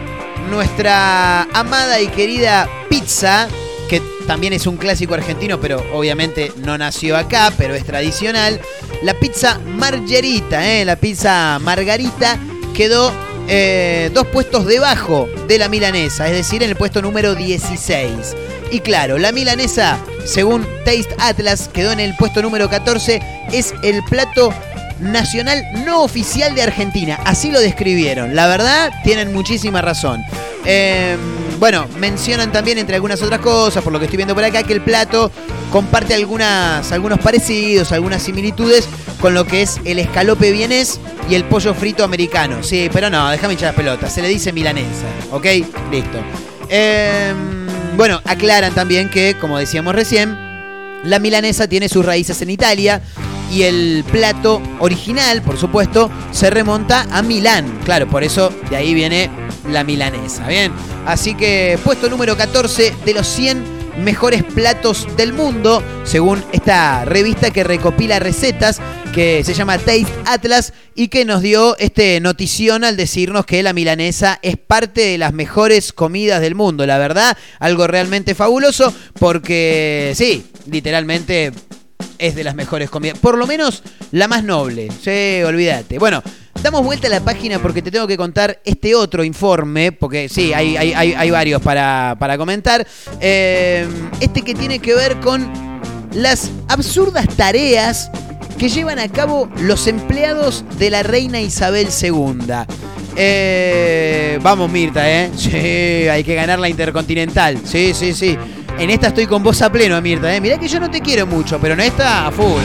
nuestra amada y querida pizza, también es un clásico argentino, pero obviamente no nació acá, pero es tradicional. La pizza margarita, ¿eh? la pizza margarita quedó eh, dos puestos debajo de la milanesa, es decir, en el puesto número 16. Y claro, la milanesa, según Taste Atlas, quedó en el puesto número 14, es el plato nacional no oficial de Argentina. Así lo describieron. La verdad, tienen muchísima razón. Eh, bueno, mencionan también, entre algunas otras cosas, por lo que estoy viendo por acá, que el plato comparte algunas, algunos parecidos, algunas similitudes con lo que es el escalope vienés y el pollo frito americano. Sí, pero no, déjame hinchar las pelotas. Se le dice milanesa, ¿ok? Listo. Eh, bueno, aclaran también que, como decíamos recién, la milanesa tiene sus raíces en Italia y el plato original, por supuesto, se remonta a Milán. Claro, por eso de ahí viene la milanesa. Bien, así que puesto número 14 de los 100 mejores platos del mundo, según esta revista que recopila recetas que se llama Taste Atlas y que nos dio este notición al decirnos que la milanesa es parte de las mejores comidas del mundo. La verdad, algo realmente fabuloso porque sí, literalmente es de las mejores comidas. Por lo menos la más noble. Sí, olvídate. Bueno, damos vuelta a la página porque te tengo que contar este otro informe. Porque sí, hay, hay, hay, varios para, para comentar. Eh, este que tiene que ver con las absurdas tareas que llevan a cabo los empleados de la reina Isabel II. Eh, vamos, Mirta, ¿eh? Sí, hay que ganar la Intercontinental. Sí, sí, sí. En esta estoy con vos a pleno, Mirta, ¿eh? Mirá que yo no te quiero mucho, pero en esta, a full.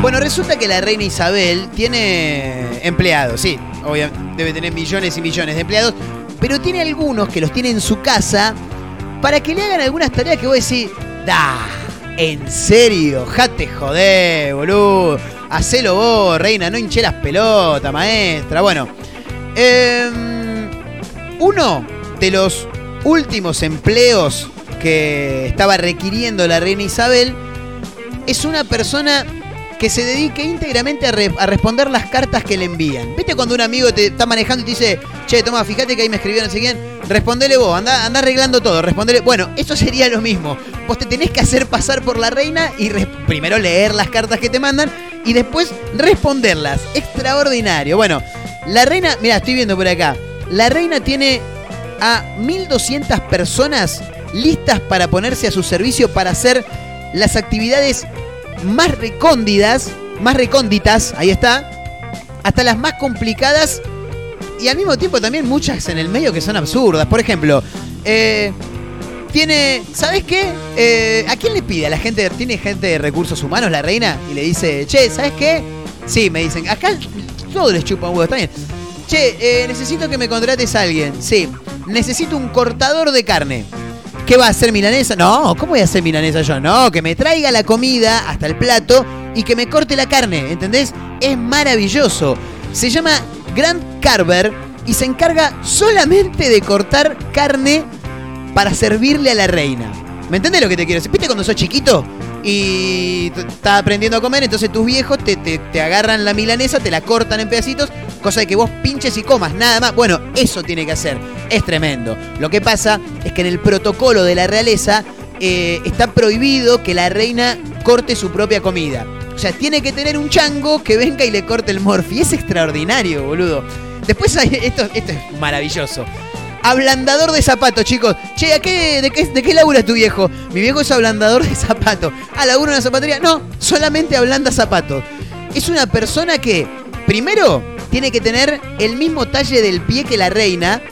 Bueno, resulta que la reina Isabel tiene empleados, sí. Obviamente, debe tener millones y millones de empleados. Pero tiene algunos que los tiene en su casa para que le hagan algunas tareas que vos decís, da, en serio, jate joder, boludo. Hacelo vos, reina, no hinché las pelotas, maestra. Bueno, eh, uno de los últimos empleos que estaba requiriendo la reina Isabel es una persona que se dedique íntegramente a, a responder las cartas que le envían. ¿Viste cuando un amigo te está manejando y te dice, che, toma, fíjate que ahí me escribió no sé quién? Respondele vos, anda, anda arreglando todo, respondele. Bueno, eso sería lo mismo. Vos te tenés que hacer pasar por la reina y primero leer las cartas que te mandan y después responderlas. Extraordinario. Bueno, la reina, mira, estoy viendo por acá. La reina tiene a 1200 personas listas para ponerse a su servicio para hacer las actividades más recóndidas, más recónditas, ahí está, hasta las más complicadas y al mismo tiempo también muchas en el medio que son absurdas. Por ejemplo, eh, tiene, ¿sabes qué? Eh, ¿A quién le pide? ¿A la gente? ¿Tiene gente de recursos humanos la reina? Y le dice, che, ¿sabes qué? Sí, me dicen, acá todo les chupa un huevo, está bien. Che, eh, necesito que me contrates a alguien. Sí, necesito un cortador de carne. ¿Qué va a hacer milanesa? No, ¿cómo voy a hacer milanesa yo? No, que me traiga la comida hasta el plato y que me corte la carne, ¿entendés? Es maravilloso. Se llama Grant Carver y se encarga solamente de cortar carne para servirle a la reina. ¿Me entendés lo que te quiero decir? ¿Viste cuando sos chiquito? Y estás aprendiendo a comer, entonces tus viejos te, te- te agarran la milanesa, te la cortan en pedacitos, cosa de que vos pinches y comas, nada más. Bueno, eso tiene que hacer. Es tremendo. Lo que pasa es que en el protocolo de la realeza eh, está prohibido que la reina corte su propia comida. O sea, tiene que tener un chango que venga y le corte el morfi. Es extraordinario, boludo. Después hay, esto, esto es maravilloso. Ablandador de zapatos, chicos. Che, ¿a qué, de, qué, ¿de qué labura tu viejo? Mi viejo es ablandador de zapatos. Ah, labura en una zapatería. No, solamente ablanda zapatos. Es una persona que, primero, tiene que tener el mismo talle del pie que la reina.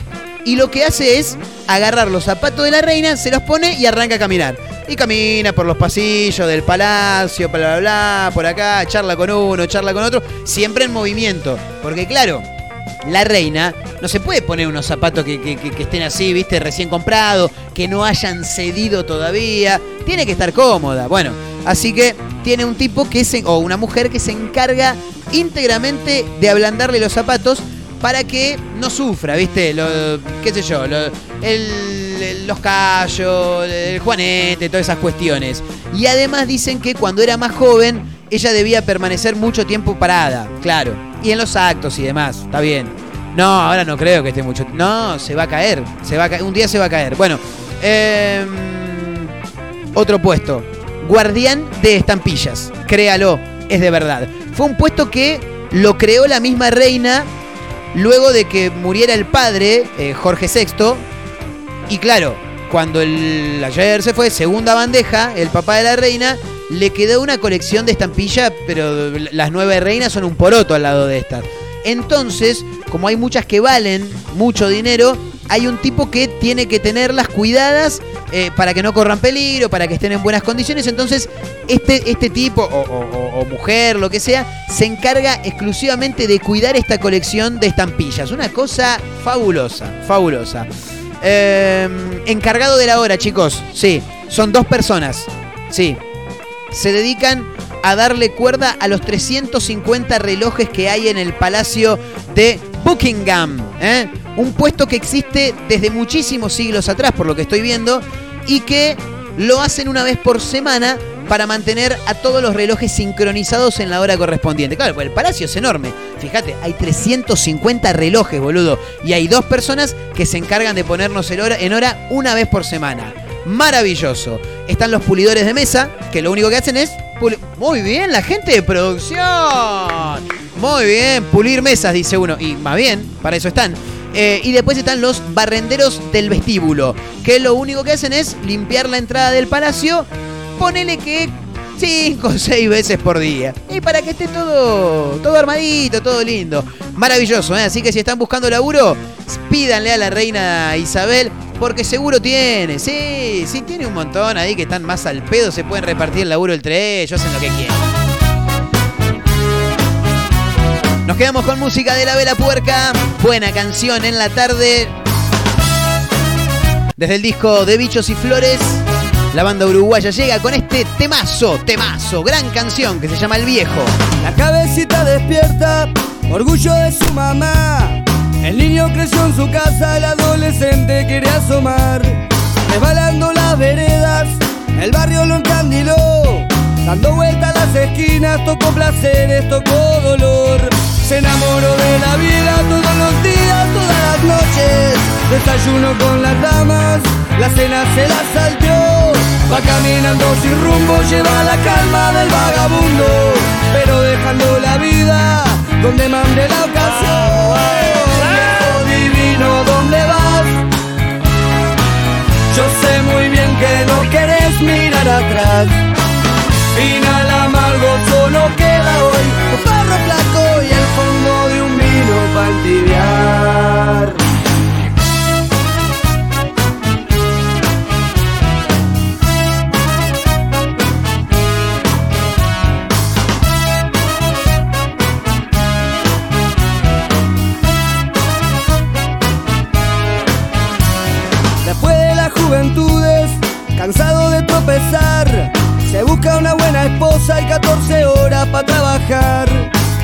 Y lo que hace es agarrar los zapatos de la reina, se los pone y arranca a caminar. Y camina por los pasillos del palacio, bla, bla, bla, por acá, charla con uno, charla con otro, siempre en movimiento. Porque claro, la reina no se puede poner unos zapatos que, estén así, viste, recién comprados, que no hayan cedido todavía. Tiene que estar cómoda. Bueno, así que tiene un tipo que se, o una mujer que se encarga íntegramente de ablandarle los zapatos para que no sufra, viste, lo, qué sé yo, el- los callos, el juanete, todas esas cuestiones. Y además dicen que cuando era más joven, ella debía permanecer mucho tiempo parada, claro. Y en los actos y demás, está bien. No, ahora no creo que esté mucho. No, se va a caer. Se va a un día se va a caer. Bueno, em, otro puesto. Guardián de estampillas. Créalo, es de verdad. Fue un puesto que lo creó la misma reina luego de que muriera el padre, eh, Jorge VI. Y claro, cuando el ayer se fue, segunda bandeja, el papá de la reina, le quedó una colección de estampillas, pero las nueve reinas son un poroto al lado de estas. Entonces, como hay muchas que valen mucho dinero, hay un tipo que tiene que tenerlas cuidadas eh, para que no corran peligro, para que estén en buenas condiciones. Entonces, este, este tipo, o, o- mujer, lo que sea, se encarga exclusivamente de cuidar esta colección de estampillas. Una cosa fabulosa, fabulosa. Eh, encargado de la hora, chicos. Sí, son dos personas. Sí. Se dedican a darle cuerda a los 350 relojes que hay en el Palacio de Buckingham. ¿eh? Un puesto que existe desde muchísimos siglos atrás, por lo que estoy viendo, y que lo hacen una vez por semana para mantener a todos los relojes sincronizados en la hora correspondiente. Claro, el palacio es enorme. Fíjate, hay 350 relojes, boludo. Y hay dos personas que se encargan de ponernos el hora, en hora una vez por semana. Maravilloso. Están los pulidores de mesa, que lo único que hacen es... Muy bien, la gente de producción. Muy bien, pulir mesas, dice uno. Y más bien, para eso están. Eh, y después están los barrenderos del vestíbulo, que lo único que hacen es limpiar la entrada del palacio, ponele que cinco o seis veces por día. Y para que esté todo, todo armadito, todo lindo. Maravilloso, ¿eh? Así que si están buscando laburo, pídanle a la reina Isabel, porque seguro tiene. Sí, sí, tiene un montón ahí que están más al pedo, se pueden repartir el laburo entre ellos, hacen lo que quieran. Nos quedamos con música de la Vela Puerca. Buena canción en la tarde. Desde el disco de Bichos y Flores, la banda uruguaya llega con este temazo, temazo, gran canción que se llama El Viejo. La cabecita despierta, orgullo de su mamá. El niño creció en su casa, el adolescente quiere asomar. resbalando las veredas, el barrio lo encandiló. Dando vueltas las esquinas, tocó placeres, tocó dolor. Se enamoró de la vida todos los días, todas las noches. Desayuno con las damas, la cena se la salteó. Va caminando sin rumbo, lleva la calma del vagabundo, pero dejando la vida donde mande la ocasión. Divino, ¿dónde vas? Yo sé muy bien que no querés mirar atrás. Final amargo solo queda hoy un perro flaco de un vino para. Después de las juventudes, cansado de tropezar, se busca una buena esposa y 14 horas para trabajar.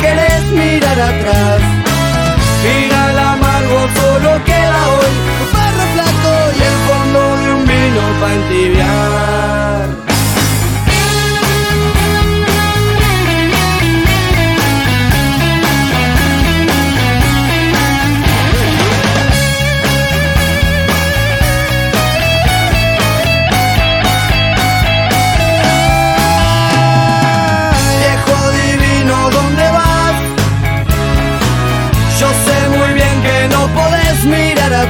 Querés mirar atrás. Final amargo solo queda hoy un perro flaco y el fondo de un vino para entibiar.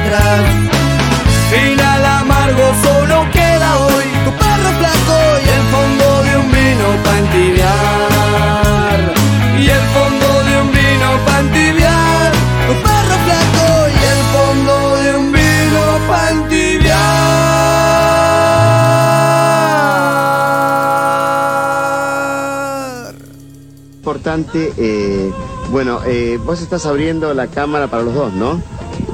Atrás. Final amargo solo queda hoy tu perro flaco y el fondo de un vino para entibiar. Y el fondo de un vino para. Tu perro flaco y el fondo de un vino para entibiar. Importante, eh, bueno, eh, vos estás abriendo la cámara para los dos, ¿no?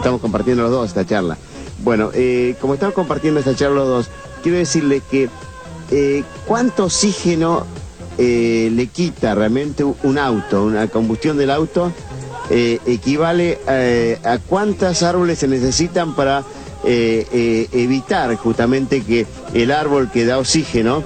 Estamos compartiendo los dos esta charla. Bueno, eh, como estamos compartiendo esta charla los dos, quiero decirle que eh, cuánto oxígeno eh, le quita realmente un auto, una combustión del auto, equivale eh, a cuántas árboles se necesitan para evitar justamente que el árbol que da oxígeno,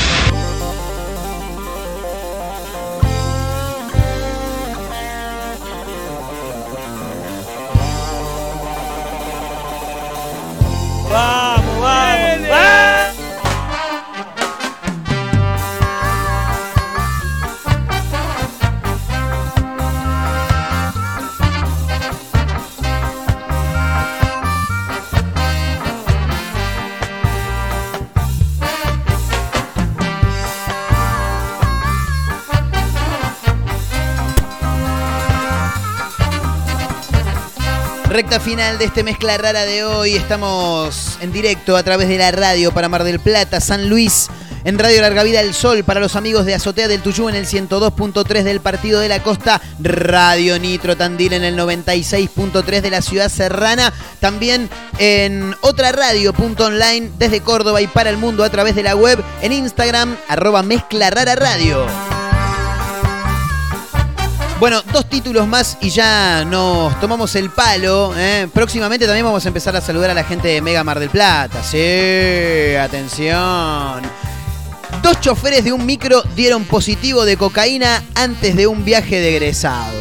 Final de este mezcla rara de hoy. Estamos en directo a través de la radio para Mar del Plata, San Luis. En Radio Larga Vida El Sol para los amigos de Azotea del Tuyú en el 102.3 del Partido de la Costa. Radio Nitro Tandil en el 96.3 de la ciudad serrana. También en otra radio punto online desde Córdoba y para el mundo a través de la web en Instagram arroba mezcla rara radio. Bueno, dos títulos más y ya nos tomamos el palo. ¿eh? Próximamente también vamos a empezar a saludar a la gente de Mega Mar del Plata. Sí, atención. Dos choferes de un micro dieron positivo de cocaína antes de un viaje de.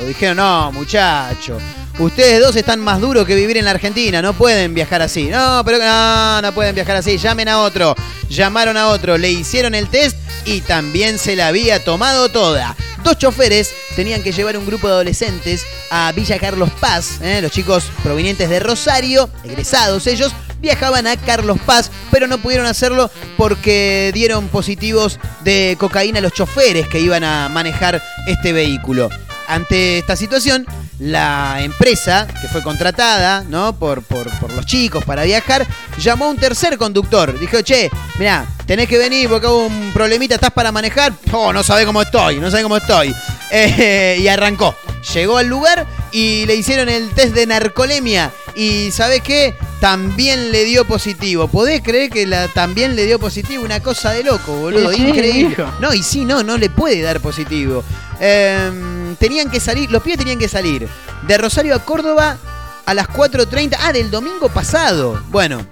Dijeron, no, muchacho. Ustedes dos están más duros que vivir en la Argentina, no pueden viajar así. No, pero no, no pueden viajar así. Llamen a otro. Llamaron a otro, le hicieron el test y también se la había tomado toda. Dos choferes tenían que llevar un grupo de adolescentes a Villa Carlos Paz. ¿eh? Los chicos provenientes de Rosario, egresados ellos, viajaban a Carlos Paz, pero no pudieron hacerlo porque dieron positivos de cocaína a los choferes que iban a manejar este vehículo. Ante esta situación, la empresa que fue contratada ¿no? por, por, por los chicos para viajar llamó a un tercer conductor. Dijo, che, mirá, tenés que venir porque hubo un problemita, ¿estás para manejar? Oh, no sabe cómo estoy, no sabe cómo estoy. Eh, y arrancó. Llegó al lugar y le hicieron el test de narcolemia. Y ¿sabes qué? También le dio positivo. ¿Podés creer que la, también le dio positivo? Una cosa de loco, boludo. Sí, Increíble. hijo. No, y sí, no, no le puede dar positivo. Em, tenían que salir, los pibes tenían que salir de Rosario a Córdoba a las 4.30. Ah, del domingo pasado. Bueno,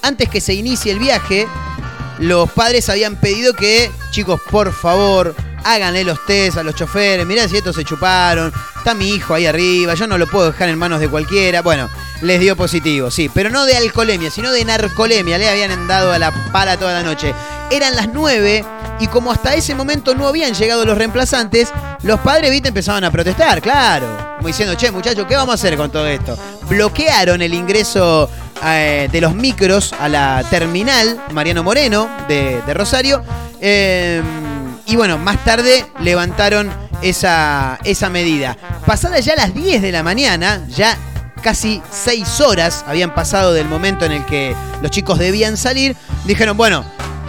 antes que se inicie el viaje, los padres habían pedido que, chicos, por favor, háganle los test a los choferes. Mirá si estos se chuparon. Está mi hijo ahí arriba. Yo no lo puedo dejar en manos de cualquiera. Bueno, les dio positivo, sí. Pero no de alcoholemia, sino de narcolemia. Le habían dado a la pala toda la noche. Eran las 9 y como hasta ese momento no habían llegado los reemplazantes, los padres, viste, empezaban a protestar, claro. Como diciendo, che, muchachos, ¿qué vamos a hacer con todo esto? Bloquearon el ingreso eh, de los micros a la terminal Mariano Moreno de, de Rosario. eh, y bueno, más tarde levantaron esa, esa medida. Pasadas ya las 10 de la mañana, ya casi 6 horas habían pasado del momento en el que los chicos debían salir, dijeron, bueno,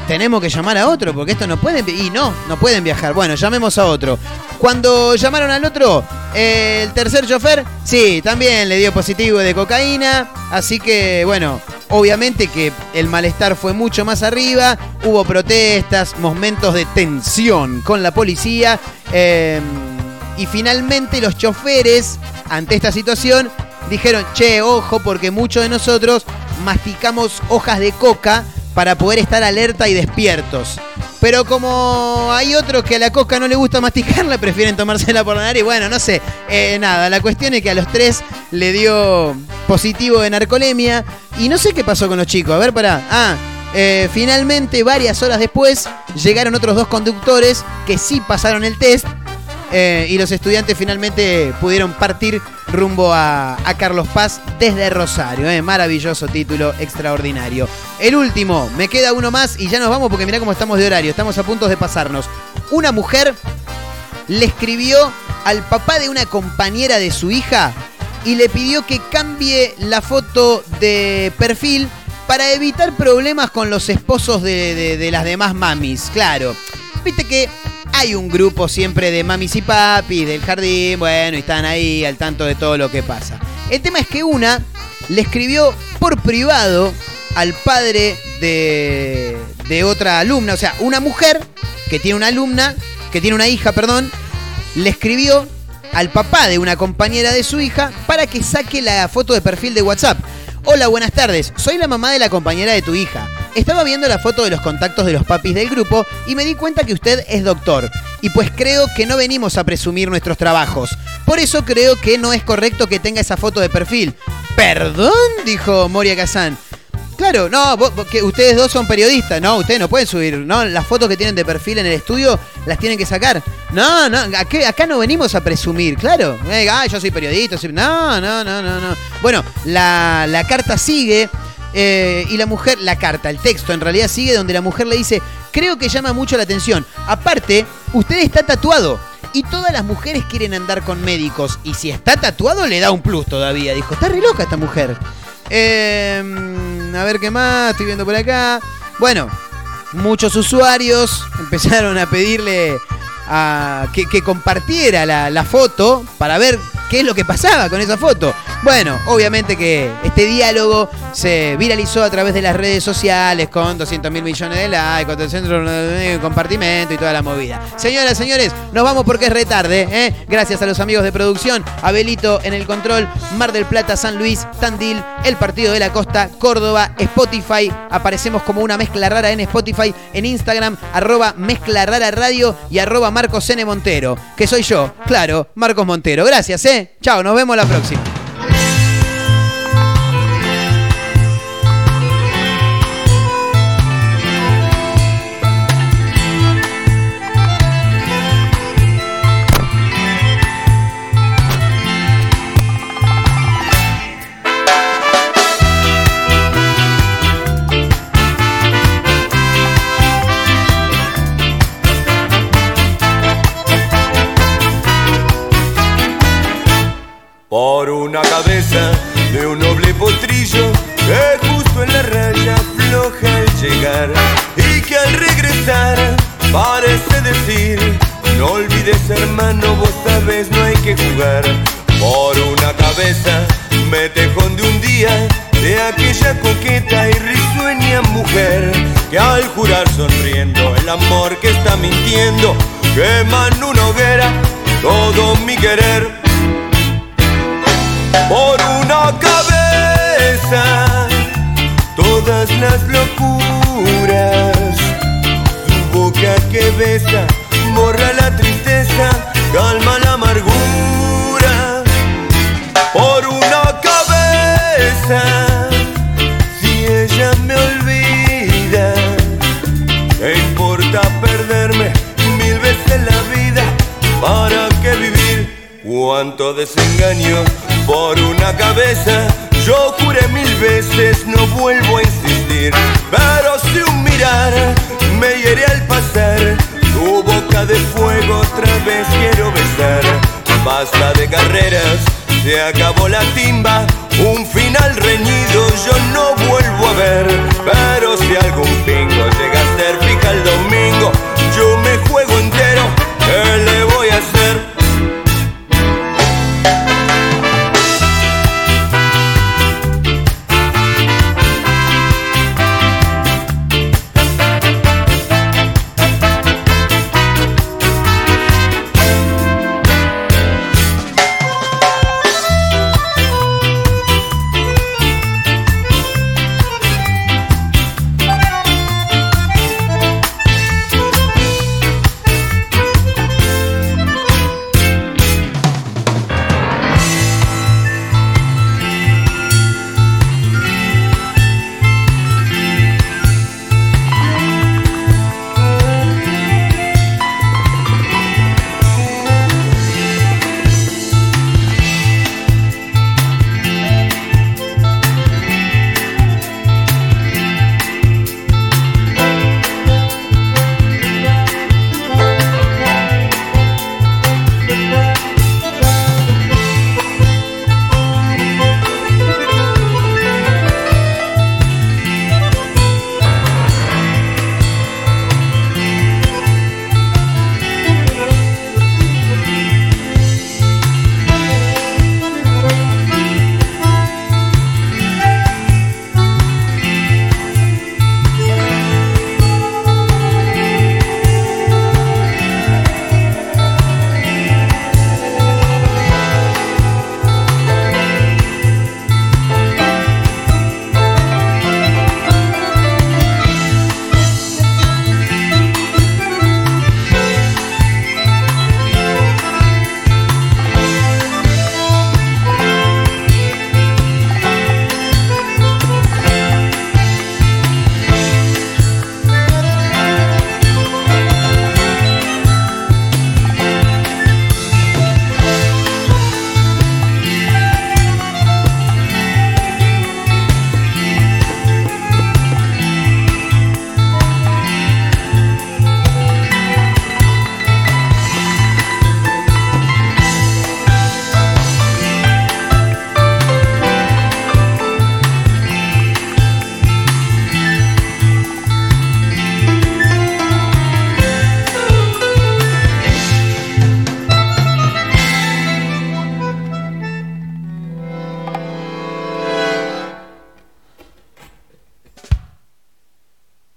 tenemos que llamar a otro porque esto no pueden y no, no pueden viajar. Bueno, llamemos a otro. Cuando llamaron al otro, eh, el tercer chofer, sí, también le dio positivo de cocaína, así que bueno, obviamente que el malestar fue mucho más arriba, hubo protestas, momentos de tensión con la policía eh, y finalmente los choferes ante esta situación dijeron, che, ojo, porque muchos de nosotros masticamos hojas de coca para poder estar alerta y despiertos. Pero como hay otros que a la coca no le gusta masticarla, prefieren tomársela por la nariz. Bueno, no sé. Eh, nada, la cuestión es que a los tres le dio positivo de narcolemia. Y no sé qué pasó con los chicos. A ver, pará. Ah, eh, finalmente, varias horas después, llegaron otros dos conductores que sí pasaron el test. Eh, y los estudiantes finalmente pudieron partir rumbo a, Carlos Paz desde Rosario. eh. Maravilloso título, extraordinario. El último, me queda uno más y ya nos vamos porque mirá cómo estamos de horario. Estamos a punto de pasarnos. Una mujer le escribió al papá de una compañera de su hija y le pidió que cambie la foto de perfil para evitar problemas con los esposos de, de- de las demás mamis. Claro, viste que hay un grupo siempre de mamis y papis del jardín, bueno, y están ahí al tanto de todo lo que pasa. El tema es que una le escribió por privado al padre de, de otra alumna, o sea, una mujer que tiene una alumna, que tiene una hija, perdón, le escribió al papá de una compañera de su hija para que saque la foto de perfil de WhatsApp. Hola, buenas tardes. Soy la mamá de la compañera de tu hija. Estaba viendo la foto de los contactos de los papis del grupo y me di cuenta que usted es doctor. Y pues creo que no venimos a presumir nuestros trabajos. Por eso creo que no es correcto que tenga esa foto de perfil. ¿Perdón? dijo Moria Kazan. Claro, no, vos- que ustedes dos son periodistas, no, ustedes no pueden subir, no, las fotos que tienen de perfil en el estudio las tienen que sacar. No, no, aquí- acá no venimos a presumir, claro. Eh, ah, yo soy periodista, no, no, no, no, no. Bueno, la, la carta sigue eh, y la mujer, la carta, el texto en realidad sigue donde la mujer le dice, creo que llama mucho la atención. Aparte, usted está tatuado. Y todas las mujeres quieren andar con médicos. Y si está tatuado, le da un plus todavía. Dijo, está re loca esta mujer. Eh, a ver qué más, estoy viendo por acá. Bueno, muchos usuarios empezaron a pedirle que, compartiera la, foto para ver qué es lo que pasaba con esa foto. Bueno, obviamente que este diálogo se viralizó a través de las redes sociales con 200 mil millones de likes, 400 de compartimento y toda la movida. Señoras, señores, nos vamos porque es retarde. ¿eh? Gracias a los amigos de producción, Abelito en el control, Mar del Plata, San Luis, Tandil, El Partido de la Costa, Córdoba, Spotify. Aparecemos como una mezcla rara en Spotify, en Instagram, arroba mezcla rara radio y arroba Marcos N. Montero, que soy yo, claro, Marcos Montero. Gracias, ¿eh? Chao, nos vemos la próxima. Por una cabeza metejón de un día de aquella coqueta y risueña mujer que al jurar sonriendo el amor que está mintiendo quema en una hoguera todo mi querer por una cabeza todas las locuras. Tu boca que besa borra la tristeza, calma la amargura. Cabeza, si ella me olvida, ¿qué importa perderme mil veces la vida? ¿Para qué vivir? Cuánto desengaño por una cabeza. Yo juré mil veces, no vuelvo a insistir. Pero si un mirar me hiere al pasar, tu boca de fuego otra vez quiero besar. Basta de carreras, se acabó la timba, un final reñido yo no vuelvo a ver. Pero si algún pingo llega a ser fija el domingo, yo me juego entero.